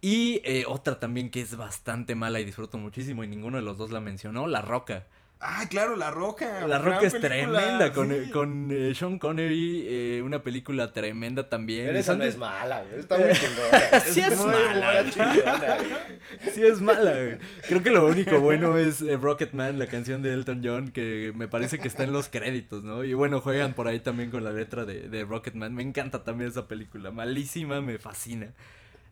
Y eh, otra también que es bastante mala y disfruto muchísimo y ninguno de los dos la mencionó, La Roca. Ah, claro, La Roca. La Roca es película, tremenda con, sí. con eh, Sean Connery, eh, una película tremenda también. Pero esa no es mala, güey. Está muy chingona. Sí es muy mala. chingona, güey. Sí es mala, güey. Creo que lo único bueno es eh, Rocketman, la canción de Elton John, que me parece que está en los créditos, ¿no? Y bueno, juegan por ahí también con la letra de, de Rocketman. Me encanta también esa película. Malísima, me fascina.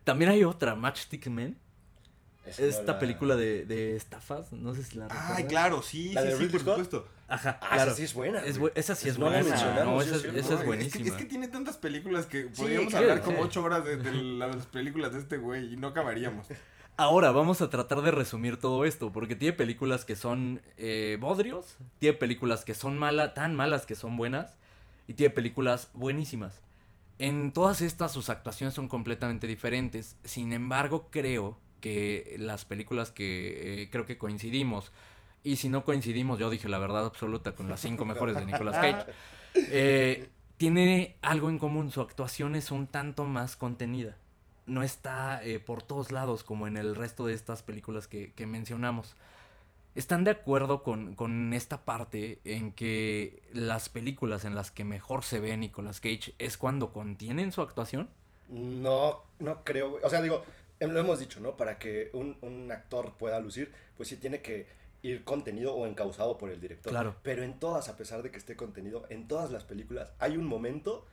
También hay otra, Matchstick Men. No Esta la- película de, de estafas, no sé si la Ay, recuerdan. claro, sí, ¿La sí, de sí, por Scott? supuesto. Ajá, Ah, claro. esa sí es buena. Es bu- esa sí es buena. No, esa, es es, es buenísima. que, es que tiene tantas películas que Sí, podríamos claro, hablar como sí. ocho horas de, de las películas de este güey y no acabaríamos. Ahora vamos a tratar de resumir todo esto, porque tiene películas que son eh, bodrios, tiene películas que son malas, tan malas que son buenas, y tiene películas buenísimas. En todas estas sus actuaciones son completamente diferentes. Sin embargo, creo que las películas que eh, creo que coincidimos, y si no coincidimos, yo dije la verdad absoluta con las cinco mejores de Nicolas Cage, eh, tiene algo en común, su actuación es un tanto más contenida. No está eh, por todos lados como en el resto de estas películas que, que mencionamos. ¿Están de acuerdo con, con esta parte en que las películas en las que mejor se ve Nicolas Cage es cuando contienen su actuación? No, no creo, güey. O sea, digo, em, lo hemos dicho, ¿no? Para que un, un actor pueda lucir, pues sí tiene que ir contenido o encausado por el director. Claro. Pero en todas, a pesar de que esté contenido, en todas las películas hay un momento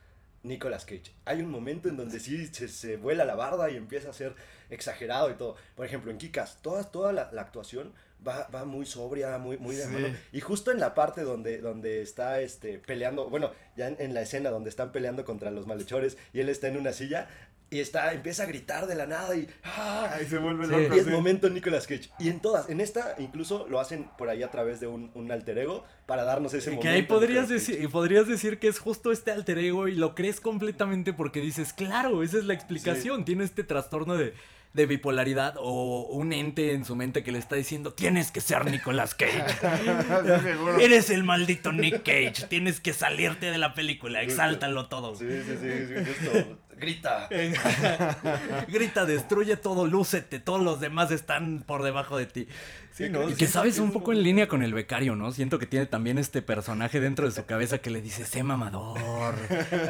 Nicolas Cage. Hay un momento en donde sí se, se vuela la barda y empieza a ser exagerado y todo. Por ejemplo, en Kikas, toda, toda la, la actuación va, va muy sobria, muy, muy de Sí. mano. Y justo en la parte donde, donde está este, peleando, bueno, ya en, en la escena donde están peleando contra los malhechores y él está en una silla y está, empieza a gritar de la nada y... ¡ah! Ay, se vuelve Sí. loco. Y es sí. momento Nicolas Cage. Y en todas, en esta incluso lo hacen por ahí a través de un, un alter ego para darnos ese momento. Que ahí podrías decir, podrías decir que es justo este alter ego y lo crees completamente porque dices, claro, esa es la explicación. Tiene este trastorno de, de bipolaridad o un ente en su mente que le está diciendo, tienes que ser Nicolas Cage. Sí. Eres el maldito Nick Cage. Tienes que salirte de la película. Exáltalo todo. Sí, sí, sí, sí, justo. Grita. Grita, destruye todo, lúcete. Todos los demás están por debajo de ti. Sí, ¿no? Y que sabes un poco en línea con el becario, ¿no? Siento que tiene también este personaje dentro de su cabeza que le dice, sé mamador,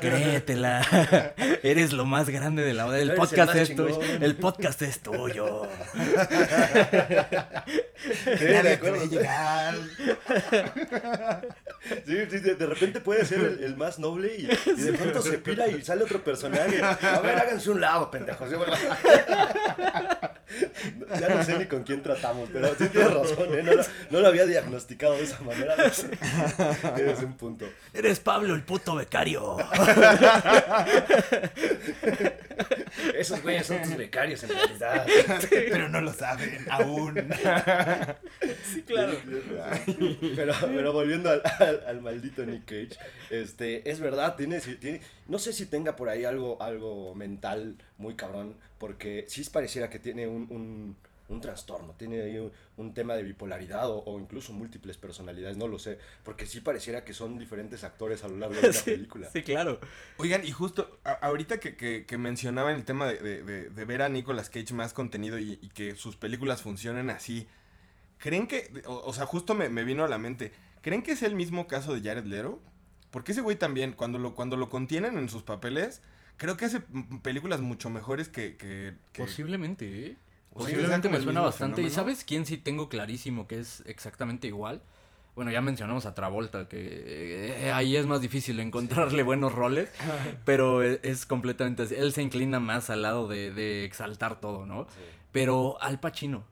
créetela, eres lo más grande de la hora. El podcast es tuyo. El podcast es tuyo. Sí, de acuerdo. Sí, sí, repente puede ser el, el más noble y, y de pronto se pira y sale otro personaje. A ver, háganse un lado, pendejos. Ya no sé ni con quién tratamos, pero sí tienes razón, ¿eh? no, lo, no lo había diagnosticado de esa manera. Tienes un punto. Eres Pablo, el puto becario. Esos güeyes son tus becarios en realidad. Pero no lo saben aún. Sí, claro. Pero, pero volviendo al, al- al maldito Nick Cage, este, es verdad, tiene, tiene, no sé si tenga por ahí algo, algo mental muy cabrón, porque sí pareciera que tiene un, un, un trastorno, tiene ahí un, un tema de bipolaridad o, o incluso múltiples personalidades, no lo sé, porque sí pareciera que son diferentes actores a lo largo de la Sí, película. sí, claro. Oigan, y justo a- ahorita que, que, que mencionaban el tema de, de- de- de ver a Nicolas Cage más contenido y, y que sus películas funcionen así, ¿creen que, o, o sea, justo me, me vino a la mente, ¿creen que es el mismo caso de Jared Leto? Porque ese güey también, cuando lo, cuando lo contienen en sus papeles, creo que hace películas mucho mejores que... que- que- Posiblemente, ¿eh? Posiblemente me suena bastante. ¿Y sabes quién sí tengo clarísimo que es exactamente igual? Bueno, ya mencionamos a Travolta, que eh, ahí es más difícil encontrarle buenos roles, pero e- es, completamente así. Él se inclina más al lado de, de exaltar todo, ¿no? Pero Al Pacino.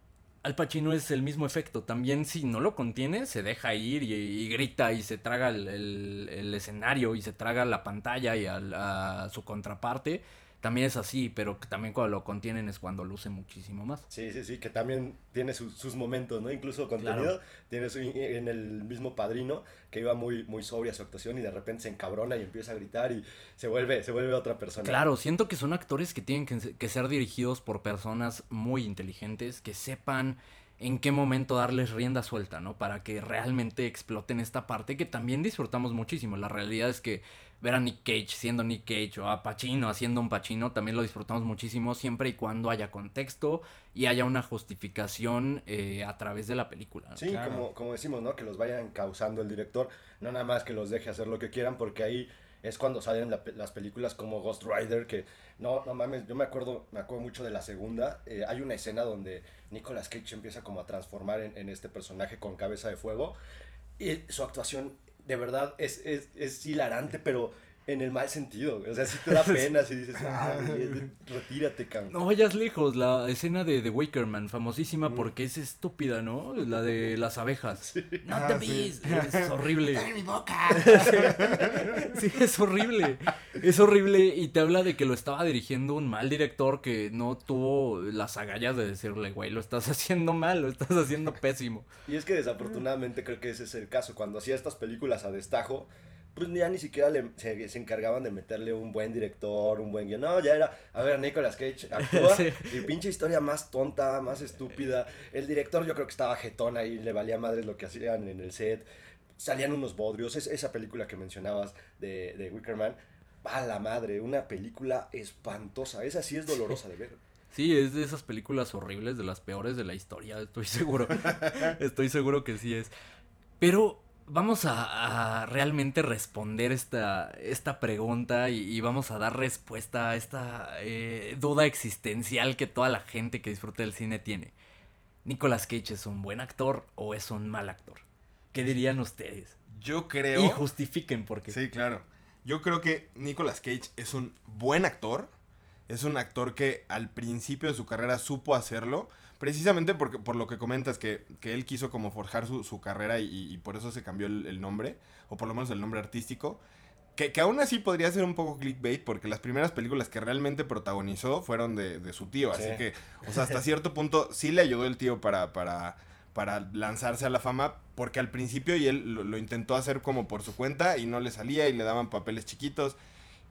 Al Pacino es el mismo efecto. También si no lo contiene, se deja ir y, y grita y se traga el, escenario y se traga la pantalla y a su contraparte. También es así, pero que también cuando lo contienen es cuando luce muchísimo más. Sí, sí, sí, que también tiene su- sus momentos, ¿no? Incluso contenido, Claro. tiene su- en el mismo padrino, que iba muy, muy sobria su actuación y de repente se encabrona y empieza a gritar y se vuelve, se vuelve otra persona. Claro, siento que son actores que tienen que, que ser dirigidos por personas muy inteligentes, que sepan en qué momento darles rienda suelta, ¿no? Para que realmente exploten esta parte que también disfrutamos muchísimo. La realidad es que ver a Nick Cage siendo Nick Cage o a Pacino haciendo un Pacino también lo disfrutamos muchísimo siempre y cuando haya contexto y haya una justificación eh, a través de la película. ¿no? Sí, Claro. como, como decimos, ¿no? Que los vayan causando el director, no nada más que los deje hacer lo que quieran, porque ahí es cuando salen la las películas como Ghost Rider, que no, no mames, yo me acuerdo, me acuerdo mucho de la segunda, eh, hay una escena donde Nicolas Cage empieza como a transformar en, en este personaje con cabeza de fuego, y su actuación de verdad es, es, es hilarante, pero en el mal sentido, o sea, si te da pena, si dices, ah, güey, retírate, cabrón. No vayas lejos, la escena de The Wakerman, famosísima porque es estúpida, ¿no? La de las abejas. No te Ah, sí. vis, es horrible. mi boca! Sí, es horrible. Es horrible y te habla de que lo estaba dirigiendo un mal director que no tuvo las agallas de decirle, güey, lo estás haciendo mal, lo estás haciendo pésimo. Y es que desafortunadamente creo que ese es el caso. Cuando hacía estas películas a destajo, pues ya ni siquiera le- se, se encargaban de meterle un buen director, un buen guion. No, ya era, a ver, Nicolas Cage actúa Sí. y pinche historia más tonta, más estúpida. El director yo creo que estaba jetón ahí, le valía madres lo que hacían en el set. Salían unos bodrios. Es, esa película que mencionabas de, de Wickerman, a la madre, una película espantosa. Esa sí es dolorosa de ver. Sí, es de esas películas horribles, de las peores de la historia, estoy seguro. estoy seguro que sí es. Pero vamos a, a realmente responder esta, esta pregunta y, y vamos a dar respuesta a esta eh, duda existencial que toda la gente que disfruta del cine tiene. ¿Nicolas Cage es un buen actor o es un mal actor? ¿Qué dirían ustedes? Yo creo... Y justifiquen por qué. Sí, claro. Yo creo que Nicolas Cage es un buen actor. Es un actor que al principio de su carrera supo hacerlo. Precisamente porque, por lo que comentas, que, que él quiso como forjar su, su carrera y, y por eso se cambió el, el nombre, o por lo menos el nombre artístico. Que, que aún así podría ser un poco clickbait, porque las primeras películas que realmente protagonizó fueron de, de su tío. Así Sí. que, o sea, hasta cierto punto sí le ayudó el tío para, para, para lanzarse a la fama, porque al principio y él lo, lo intentó hacer como por su cuenta y no le salía y le daban papeles chiquitos.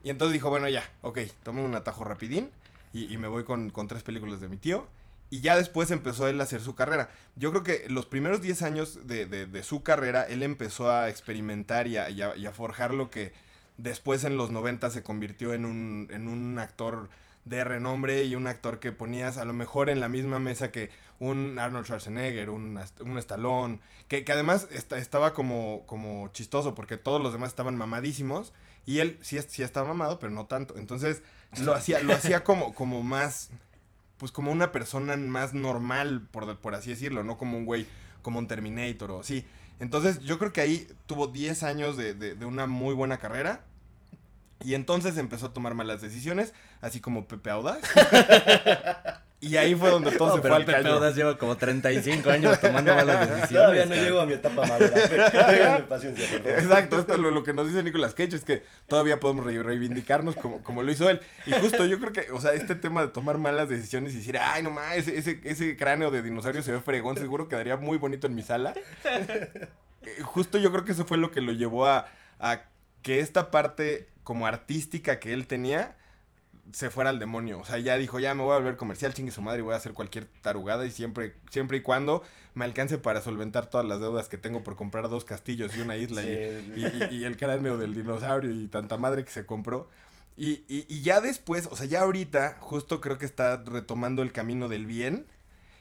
Y entonces dijo, bueno, ya, ok, tomo un atajo rapidín y, y me voy con, con tres películas de mi tío. Y ya después empezó él a hacer su carrera. Yo creo que los primeros 10 años de, de- su carrera, él empezó a experimentar y a, forjar lo que después en los 90 se convirtió en un, en un actor de renombre y un actor que ponías a lo mejor en la misma mesa que un Arnold Schwarzenegger, un, un que, que además esta- estaba como, como chistoso porque todos los demás estaban mamadísimos y él sí, sí estaba mamado, pero no tanto. Entonces lo hacía, lo hacía como, como más, pues como una persona más normal, por, por así decirlo, no como un güey, como un Terminator o así. Entonces yo creo que ahí tuvo 10 años de, de- una muy buena carrera. Y entonces empezó a tomar malas decisiones, así como Pepe Audaz. y ahí fue donde todo No, se fue pero al Pepe. Audaz lleva como 35 años tomando malas decisiones. Todavía no cabrón. llego a mi etapa madura. Ténganme paciencia, por favor. Exacto, esto es lo, lo que nos dice Nicolas Cage, es que todavía podemos re- reivindicarnos como, como lo hizo él. Y justo yo creo que, o sea, este tema de tomar malas decisiones y decir, ay, no mames, ese, ese, ese cráneo de dinosaurio se ve fregón, seguro quedaría muy bonito en mi sala. Eh, Justo yo creo que eso fue lo que lo llevó a, a que esta parte como artística que él tenía se fuera al demonio. O sea, ya dijo, ya me voy a volver comercial, chingue su madre, y voy a hacer cualquier tarugada y siempre, siempre y cuando me alcance para solventar todas las deudas que tengo por comprar dos castillos y una isla y, Sí. y, y- y el cráneo del dinosaurio y tanta madre que se compró. Y, y- y ya después, o sea, ya ahorita, justo creo que está retomando el camino del bien.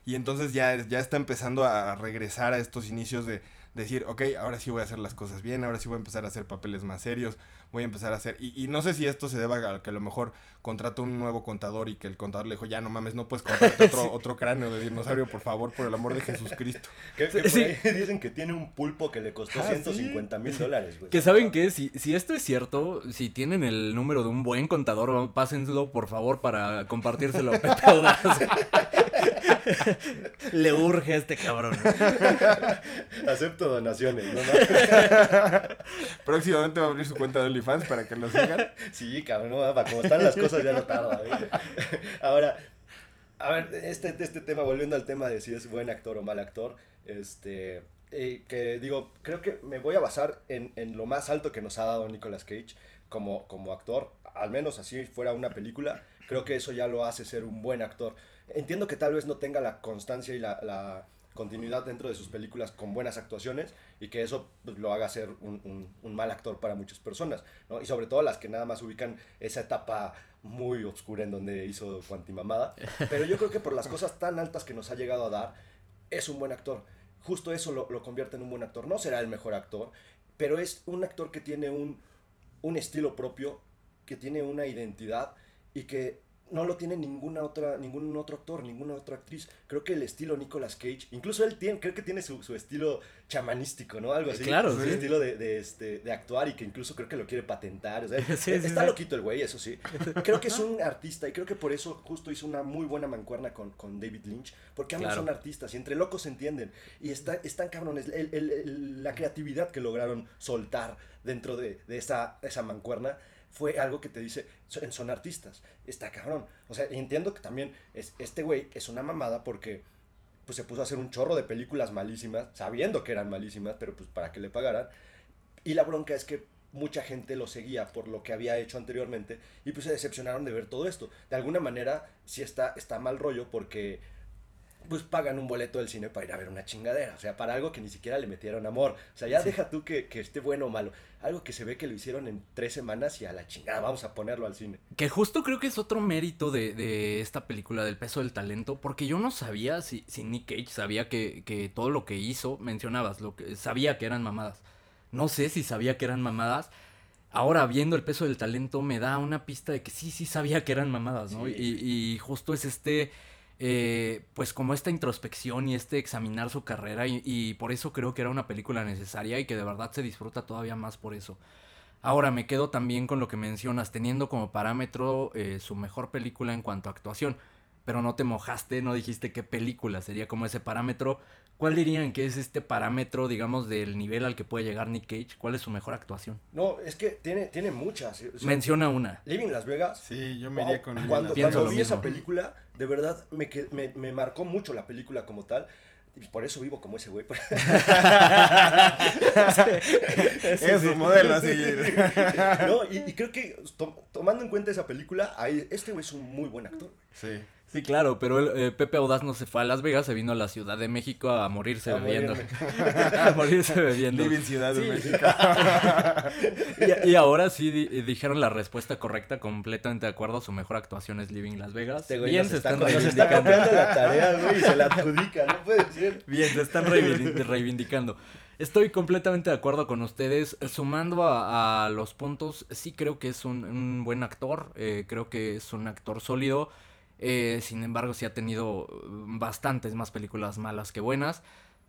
Y entonces ya, ya está empezando a regresar a estos inicios de decir, ok, ahora sí voy a hacer las cosas bien, ahora sí voy a empezar a hacer papeles más serios, voy a empezar a hacer... Y, y no sé si esto se deba a que a lo mejor contrató un nuevo contador y que el contador le dijo, ya no mames, no puedes contratar otro, otro cráneo de dinosaurio, por favor, por el amor de Jesucristo. Que, que por Sí. ahí dicen que tiene un pulpo que le costó Ah, 150 mil dólares, güey. Que saben que si, si esto es cierto, si tienen el número de un buen contador, pásenselo por favor para compartírselo a Pepe. Le urge a este cabrón. Acepto donaciones, ¿no? Próximamente va a abrir su cuenta de OnlyFans para que lo sigan. Sí, cabrón, no, para como están las cosas ya no tarda. ¿eh? Ahora, a ver, este, este tema, volviendo al tema de si es buen actor o mal actor, este, eh, que digo, creo que me voy a basar en, en lo más alto que nos ha dado Nicolas Cage como, como actor, al menos así fuera una película, creo que eso ya lo hace ser un buen actor. Entiendo que tal vez no tenga la constancia y la, la continuidad dentro de sus películas con buenas actuaciones y que eso pues, lo haga ser un, mal actor para muchas personas, ¿no? Y sobre todo las que nada más ubican esa etapa muy oscura en donde hizo Cuantimamada. Pero yo creo que por las cosas tan altas que nos ha llegado a dar, es un buen actor. Justo eso lo, lo convierte en un buen actor. No será el mejor actor, pero es un actor que tiene un, un estilo propio, que tiene una identidad y que no lo tiene ninguna otra, ningún otro actor, ninguna otra actriz. Creo que el estilo Nicolas Cage, incluso él tiene, creo que tiene su, su estilo chamanístico, ¿no? Algo así. Claro, su sí. estilo de, de, este, de actuar y que incluso creo que lo quiere patentar. O sea, Sí, sí, está sí. loquito el güey, eso sí. Creo que es un artista y creo que por eso justo hizo una muy buena mancuerna con, con David Lynch, porque ambos Claro. son artistas y entre locos se entienden. Y está, están cabrones, el- el- el- la creatividad que lograron soltar dentro de, de esa, esa mancuerna fue algo que te dice, son, artistas, está cabrón. O sea, entiendo que también es, este güey es una mamada porque pues se puso a hacer un chorro de películas malísimas, sabiendo que eran malísimas, pero pues para que le pagaran. Y la bronca es que mucha gente lo seguía por lo que había hecho anteriormente y pues se decepcionaron de ver todo esto. De alguna manera sí está, está mal rollo porque pues pagan un boleto del cine para ir a ver una chingadera, o sea, para algo que ni siquiera le metieron amor. O sea, ya deja tú que, que esté bueno o malo. Algo que se ve que lo hicieron en tres semanas y a la chingada vamos a ponerlo al cine. Que justo creo que es otro mérito de, de esta película del peso del talento, porque yo no sabía si, si Nick Cage sabía que, que todo lo que hizo, mencionabas, lo que sabía que eran mamadas. No sé si sabía que eran mamadas. Ahora viendo el peso del talento me da una pista de que sí, sí sabía que eran mamadas, ¿no? Sí. Y, y justo es este, eh, pues como esta introspección y este examinar su carrera y, y por eso creo que era una película necesaria y que de verdad se disfruta todavía más por eso. Ahora me quedo también con lo que mencionas, teniendo como parámetro eh, su mejor película en cuanto a actuación. pero no te mojaste, no dijiste qué película sería como ese parámetro. ¿Cuál dirían que es este parámetro, digamos, del nivel al que puede llegar Nick Cage? ¿Cuál es su mejor actuación? No, es que tiene, tiene muchas. o sea, Menciona una. Living Las Vegas. Sí, yo me wow, iría con Living Cuando, cuando vi mismo. esa película, de verdad me, me, me marcó mucho la película como tal. Y por eso vivo como ese güey. Es su modelo a seguir. no, y, y creo que to- tomando en cuenta esa película, ahí, este güey es un muy buen actor. Sí. Sí, claro, pero el, eh, Pepe Audaz no se fue a Las Vegas, se vino a la Ciudad de México a morirse A bebiendo. morirme. a morirse bebiendo. Living Ciudad de. México. Y, y ahora sí di- dijeron la respuesta correcta, completamente de acuerdo. Su mejor actuación es Living Las Vegas. Este güey Bien se está, están está reivindicando. copiando la tarea, güey, y se la adjudica, no puede ser. Bien, se están reivindic- reivindicando. Estoy completamente de acuerdo con ustedes. Sumando a, a los puntos, sí creo que es un, un buen actor. eh, creo que es un actor sólido. Eh, sin embargo, sí ha tenido mm, bastantes más películas malas que buenas.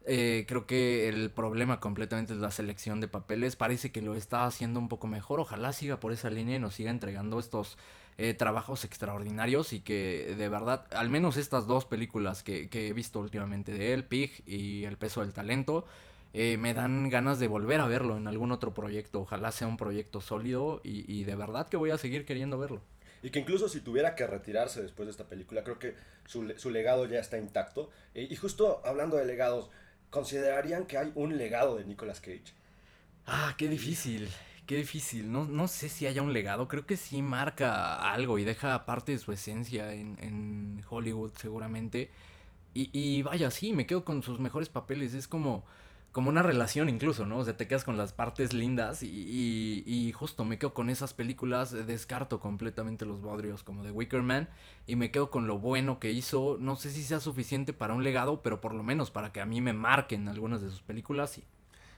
Eh, creo que el problema completamente es la selección de papeles. Parece que lo está haciendo un poco mejor. Ojalá siga por esa línea y nos siga entregando estos eh, trabajos extraordinarios y que de verdad, al menos estas dos películas que, he visto últimamente de él, Pig y El peso del talento, eh, me dan ganas de volver a verlo en algún otro proyecto. Ojalá sea un proyecto sólido y de verdad que voy a seguir queriendo verlo. Y que incluso si tuviera que retirarse después de esta película, creo que su, su legado ya está intacto. Y justo hablando de legados, ¿considerarían que hay un legado de Nicolas Cage? Ah, qué difícil, qué difícil. No, no sé si haya un legado, creo que sí marca algo y deja parte de su esencia en, en Hollywood seguramente. Y, y vaya, sí, me quedo con sus mejores papeles, es como, como una relación incluso, ¿no? O sea, te quedas con las partes lindas y, y, justo me quedo con esas películas, eh, descarto completamente los bodrios como de Wicker Man y me quedo con lo bueno que hizo. No sé si sea suficiente para un legado, pero por lo menos para que a mí me marquen algunas de sus películas,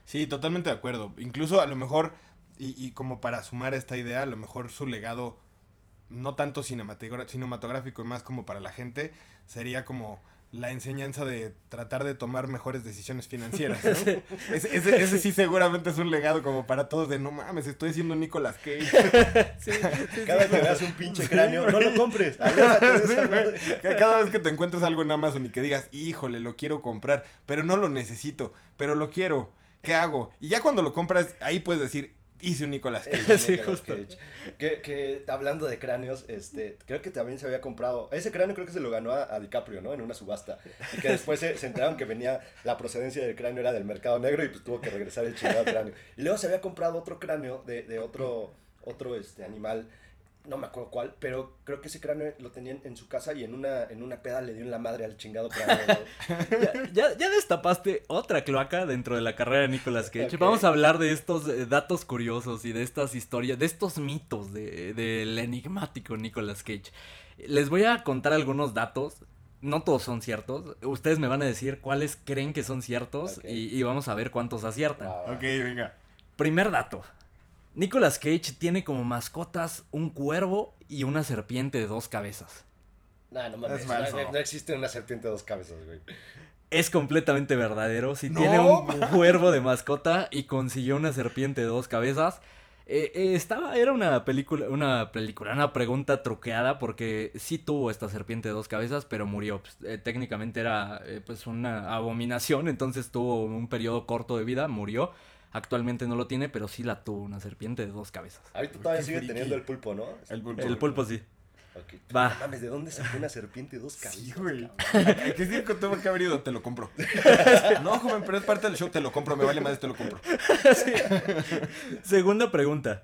sí. Totalmente de acuerdo. Incluso a lo mejor, y, y como para sumar esta idea, a lo mejor su legado, no tanto cinematográfico y más como para la gente, sería como la enseñanza de tratar de tomar mejores decisiones financieras. ¿no? ese, ese- ese sí seguramente es un legado como para todos de no mames, estoy haciendo Nicolas Cage. Cada que veas un pinche cráneo, no lo compres. Cada vez que te encuentres algo en Amazon y que digas, híjole, lo quiero comprar, pero no lo necesito, pero lo quiero, ¿qué hago? Y ya cuando lo compras, ahí puedes decir, hice un Nicolas Cage. Sí, Nicolas justo. Cage. Que, que hablando de cráneos, este, creo que también se había comprado. Ese cráneo creo que se lo ganó a, a DiCaprio, ¿no? En una subasta. Y que después se, se enteraron que venía la procedencia del cráneo era del mercado negro y pues tuvo que regresar el chingado cráneo. Y luego se había comprado otro cráneo de, de otro, otro este, animal. No me acuerdo cuál, pero creo que ese cráneo lo tenían en su casa y en una, en una peda le dio en la madre al chingado cráneo. Ya, ya, ya destapaste otra cloaca dentro de la carrera de Nicolas Cage. Vamos a hablar de estos eh, datos curiosos y de estas historias, de estos mitos de- del enigmático Nicolas Cage. Les voy a contar algunos datos. No todos son ciertos. Ustedes me van a decir cuáles creen que son ciertos y, y vamos a ver cuántos aciertan. Ok, venga. Primer dato. Nicolas Cage tiene como mascotas un cuervo y una serpiente de dos cabezas. Nah, no mames. Es no-. No, existe una serpiente de dos cabezas, güey. Es completamente verdadero. Si No. tiene un cuervo de mascota y consiguió una serpiente de dos cabezas. eh, eh, estaba, era una película, una película, una pregunta truqueada porque sí tuvo esta serpiente de dos cabezas, pero murió. Pues, eh, técnicamente era eh, pues una abominación, entonces tuvo un periodo corto de vida, murió. Actualmente no lo tiene, pero sí la tuvo una serpiente de dos cabezas. Ahorita todavía sigue friki. teniendo el pulpo, ¿no? El pulpo. El pulpo sí. Ok. Va. Mames, ¿de dónde sacó una serpiente de dos cabezas? Sí, güey. ¿Qué circo tuvo que haber ido? Te lo compro. No, joven, pero es parte del show. Te lo compro. Me vale más, te lo compro. Segunda pregunta.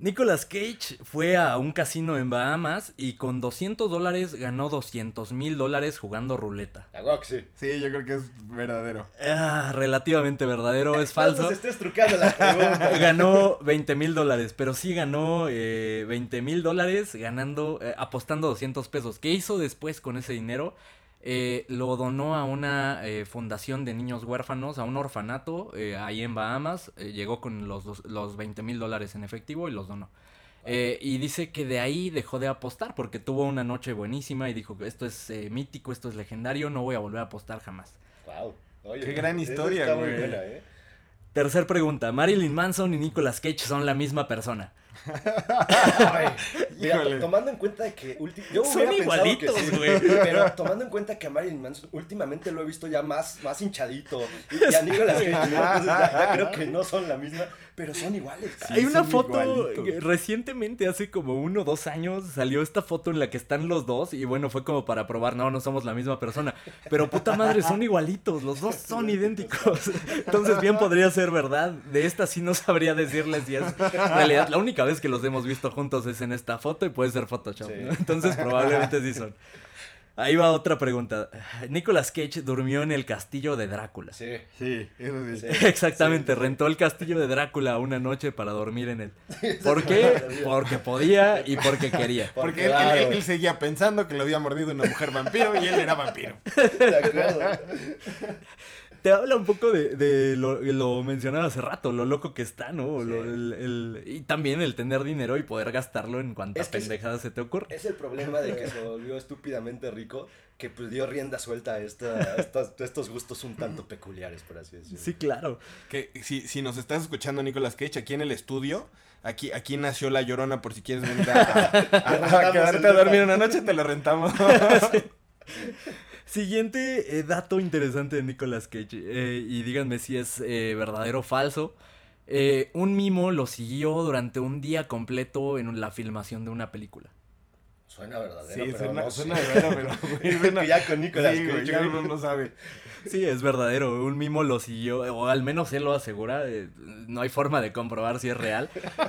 Nicolas Cage fue a un casino en Bahamas y con 200 dólares ganó 200 mil dólares jugando ruleta. Sí. Sí, yo creo que es verdadero. Ah, relativamente verdadero, es falso. No se estés trucando la pregunta. Ganó 20 mil dólares, pero sí ganó eh, 20 mil dólares ganando, eh, apostando 200 pesos. ¿Qué hizo después con ese dinero? Eh, lo donó a una eh, fundación de niños huérfanos, a un orfanato eh, ahí en Bahamas. Eh, llegó con los, dos- los 20 mil dólares en efectivo y los donó. Eh, y dice que de ahí dejó de apostar porque tuvo una noche buenísima y dijo que esto es eh, mítico, esto es legendario, no voy a volver a apostar jamás. Wow. Oye, Qué gran historia, güey. buena, ¿eh? Tercer pregunta, Marilyn Manson y Nicolas Cage son la misma persona. Ay, Mira, tomando en cuenta de que yo Son hubiera pensado que igualitos, sí, güey. pero tomando en cuenta que a Marilyn Manson últimamente lo he visto ya más, más hinchadito y a Nicolas Cage, creo que no son la misma, pero son iguales. Sí, Hay una foto igualitos. recientemente, hace como uno o dos años, salió esta foto en la que están los dos y bueno, fue como para probar, no, no somos la misma persona. Pero puta madre, son igualitos, los dos son idénticos. Entonces bien podría ser verdad. De esta sí no sabría decirles si es realidad. La única vez que los hemos visto juntos es en esta foto y puede ser Photoshop. Sí. ¿no? Entonces probablemente sí son. Ahí va otra pregunta. Nicolas Cage durmió en el castillo de Drácula. Sí. Sí, eso sí. Sí. Exactamente, rentó el castillo de Drácula una noche para dormir en él. ¿Por qué? Porque podía y porque quería. Porque él, Claro. él- él seguía pensando que lo había mordido una mujer vampiro y él era vampiro. De acuerdo. Te habla un poco de, de lo, lo mencionaba hace rato, lo loco que está, ¿no? Lo- el- el- y también el tener dinero y poder gastarlo en cuantas Es que es- pendejadas se te ocurre. Es el problema de que se volvió estúpidamente rico, que pues dio rienda suelta a, esta, a estas- a estos gustos un tanto peculiares, por así decirlo. Sí, claro. Que si, si nos estás escuchando, Nicolas Cage, aquí en el estudio, aquí, aquí nació la llorona por si quieres venir a, a- a- a quedarte a dormir una noche, te la rentamos. Siguiente eh, dato interesante de Nicolas Cage, eh, y díganme si es eh, verdadero o falso. Eh, un mimo lo siguió durante un día completo en la filmación de una película. Suena verdadero, Sí, pero suena, no suena raro, pero güey, suena- ya con Nicolas Sí, Cage, ya uno no sabe. Sí, es verdadero. Un mimo lo siguió, o al menos él lo asegura. eh, No hay forma de comprobar si es real,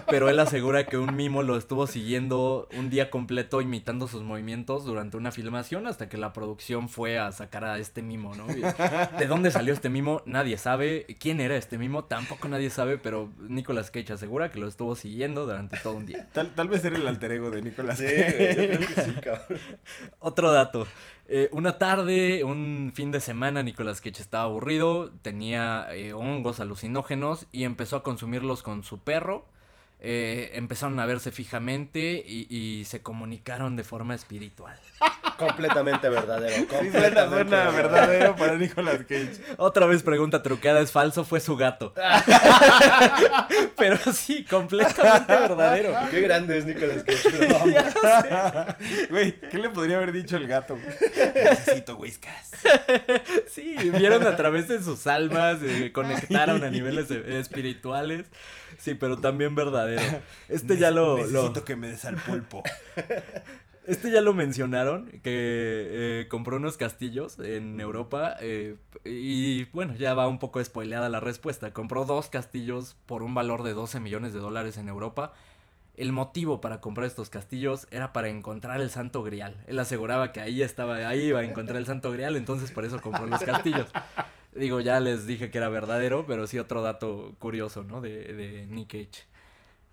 pero él asegura que un mimo lo estuvo siguiendo un día completo imitando sus movimientos durante una filmación hasta que la producción fue a sacar a este mimo, ¿no? Y ¿De dónde salió este mimo? Nadie sabe. ¿Quién era este mimo? Tampoco nadie sabe, pero Nicolas Cage asegura que lo estuvo siguiendo durante todo un día. Tal, tal vez era el alter ego de Nicolas Sí, Cage. güey, yo creo que Otro dato. Eh, una tarde, un fin de semana, Nicolas Cage estaba aburrido, tenía eh, hongos alucinógenos y empezó a consumirlos con su perro. Eh, empezaron a verse fijamente y, y se comunicaron de forma espiritual. Completamente verdadero. Sí, Completamente suena, suena verdadero para Nicolas Cage. Otra vez pregunta trucada, es falso, fue su gato. Pero sí, completamente verdadero. Qué grande es Nicolas Cage. Güey, ¿qué le podría haber dicho el gato? Necesito whiskas. Sí, vieron a través de sus almas, eh, conectaron a niveles espirituales. Sí, pero también verdadero. Este ya lo, lo- Necesito que me des al pulpo. Este ya lo mencionaron, que eh, compró unos castillos en Europa eh, y bueno, ya va un poco spoileada la respuesta. Compró dos castillos por un valor de 12 millones de dólares en Europa. El motivo para comprar estos castillos era para encontrar el Santo Grial. Él aseguraba que ahí estaba, ahí iba a encontrar el Santo Grial, entonces por eso compró los castillos. Digo, ya les dije que era verdadero, pero sí otro dato curioso, ¿no? De, de Nick Cage.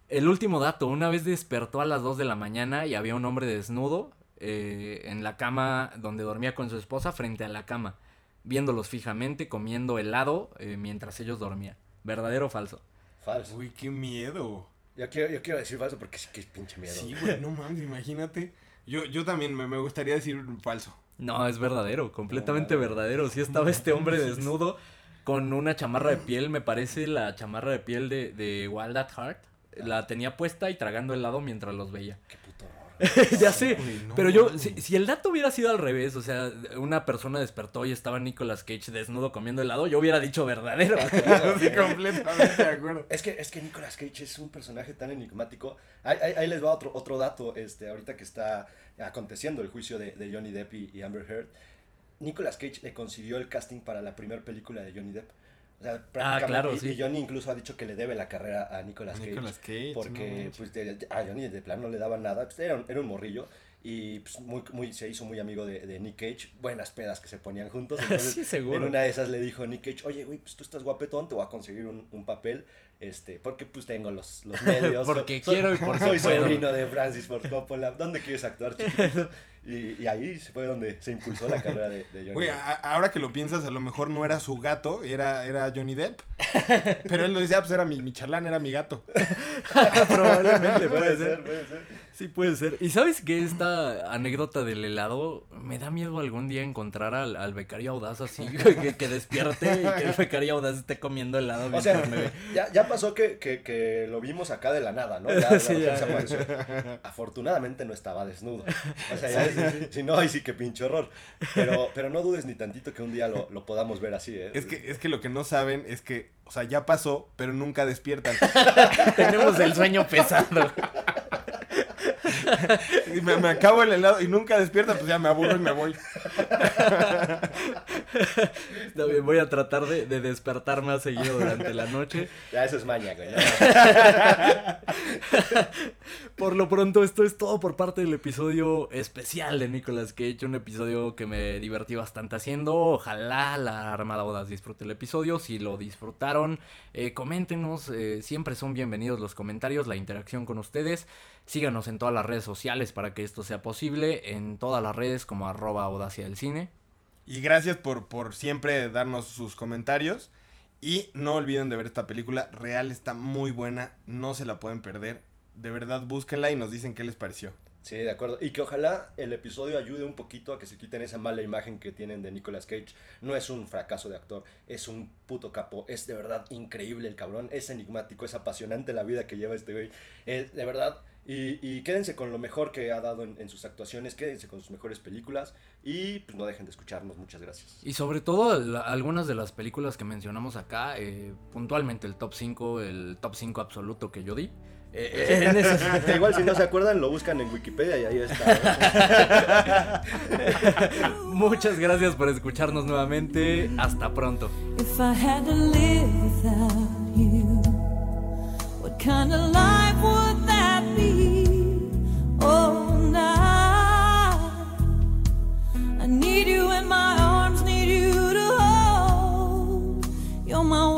El último dato, una vez despertó a las 2 de la mañana y había un hombre desnudo eh, en la cama donde dormía con su esposa frente a la cama, viéndolos fijamente, comiendo helado eh, mientras ellos dormían. ¿Verdadero o falso? Falso. Uy, qué miedo. Yo quiero, yo quiero decir falso porque sí que es pinche miedo. Sí, güey, no mames, imagínate. Yo, yo también me, me gustaría decir falso. No, es verdadero, completamente No, verdadero. Sí estaba este hombre desnudo con una chamarra de piel, me parece la chamarra de piel de, de Wild at Heart. La tenía puesta y tragando helado mientras los veía. Qué puto horror. ya sé, no pero yo, si, si el dato hubiera sido al revés, o sea, una persona despertó y estaba Nicolas Cage desnudo comiendo helado, yo hubiera dicho verdadero. sí, completamente de acuerdo. Es que, es que Nicolas Cage es un personaje tan enigmático. Ahí, ahí- ahí les va otro, otro dato, este, ahorita que está aconteciendo el juicio de, de Johnny Depp y, y Amber Heard. Nicolas Cage le consiguió el casting para la primera película de Johnny Depp. O sea, prácticamente- claro, y- sí. y Johnny incluso ha dicho que le debe la carrera a Nicolas Cage. Nicolas Cage. porque no manches. pues, de- a Johnny de plano no le daba nada. Pues, era, un, era un morrillo. Y pues, muy, muy, se hizo muy amigo de, de Nick Cage. Buenas pedas que se ponían juntos. Entonces, Sí, seguro. En una de esas le dijo Nick Cage, oye, güey, pues tú estás guapetón, te voy a conseguir un, un papel. Este, porque pues tengo los, los medios. Porque Soy- quiero y porque Soy puedo. sobrino de Francis Ford Coppola. ¿Dónde quieres actuar, chiquito? Y, y ahí fue donde se impulsó la carrera de, de Johnny Depp. a- ahora que lo piensas, a lo mejor no era su gato, era, era Johnny Depp. Pero él lo decía, pues era mi, mi chalán, era mi gato. Probablemente puede ser, puede ser. Sí, puede ser. ¿Y sabes está esta anécdota del helado, me da miedo algún día encontrar al, al becario audaz así, que, que despierte y que el becario audaz esté comiendo helado. O sea, me ve. ya, ya pasó que, que, que lo vimos acá de la nada, ¿no? Ya, Sí, la ya. se apareció. Afortunadamente no estaba desnudo. O sea, ya, si no, ahí sí que pinche horror. Pero, pero no dudes ni tantito que un día lo, lo podamos ver así, ¿eh? Es que, es que lo que no saben es que, o sea, ya pasó, pero nunca despiertan. Tenemos el sueño pesado. Y me, me acabo el helado y nunca despiertan, pues ya me aburro y me voy. Está bien, voy a tratar de, de despertar más seguido durante la noche. Ya eso es maña, güey. Por lo pronto, esto es todo por parte del episodio especial de Nicolas Cage. Un episodio que me divertí bastante haciendo. Ojalá la Armada Bodas disfrute el episodio. Si lo disfrutaron, eh, coméntenos. eh, siempre son bienvenidos los comentarios, la interacción con ustedes. Síganos en todas las redes sociales para que esto sea posible. En todas las redes como arroba audacia del cine. Y gracias por, por siempre darnos sus comentarios. Y no olviden de ver esta película. Real está muy buena. No se la pueden perder. De verdad, búsquenla y nos dicen qué les pareció. Sí, de acuerdo. Y que ojalá el episodio ayude un poquito a que se quiten esa mala imagen que tienen de Nicolas Cage. No es un fracaso de actor, es un puto capo. Es de verdad increíble el cabrón. Es enigmático, es apasionante la vida que lleva este güey. Es de verdad. Y, y quédense con lo mejor que ha dado en, en sus actuaciones, quédense con sus mejores películas y pues no dejen de escucharnos. Muchas gracias. Y sobre todo la- algunas de las películas que mencionamos acá, eh, puntualmente el top 5, el top 5 absoluto que yo di. Eh. eh igual si no se acuerdan, lo buscan en Wikipedia y ahí está. Muchas gracias por escucharnos nuevamente. Hasta pronto. You're my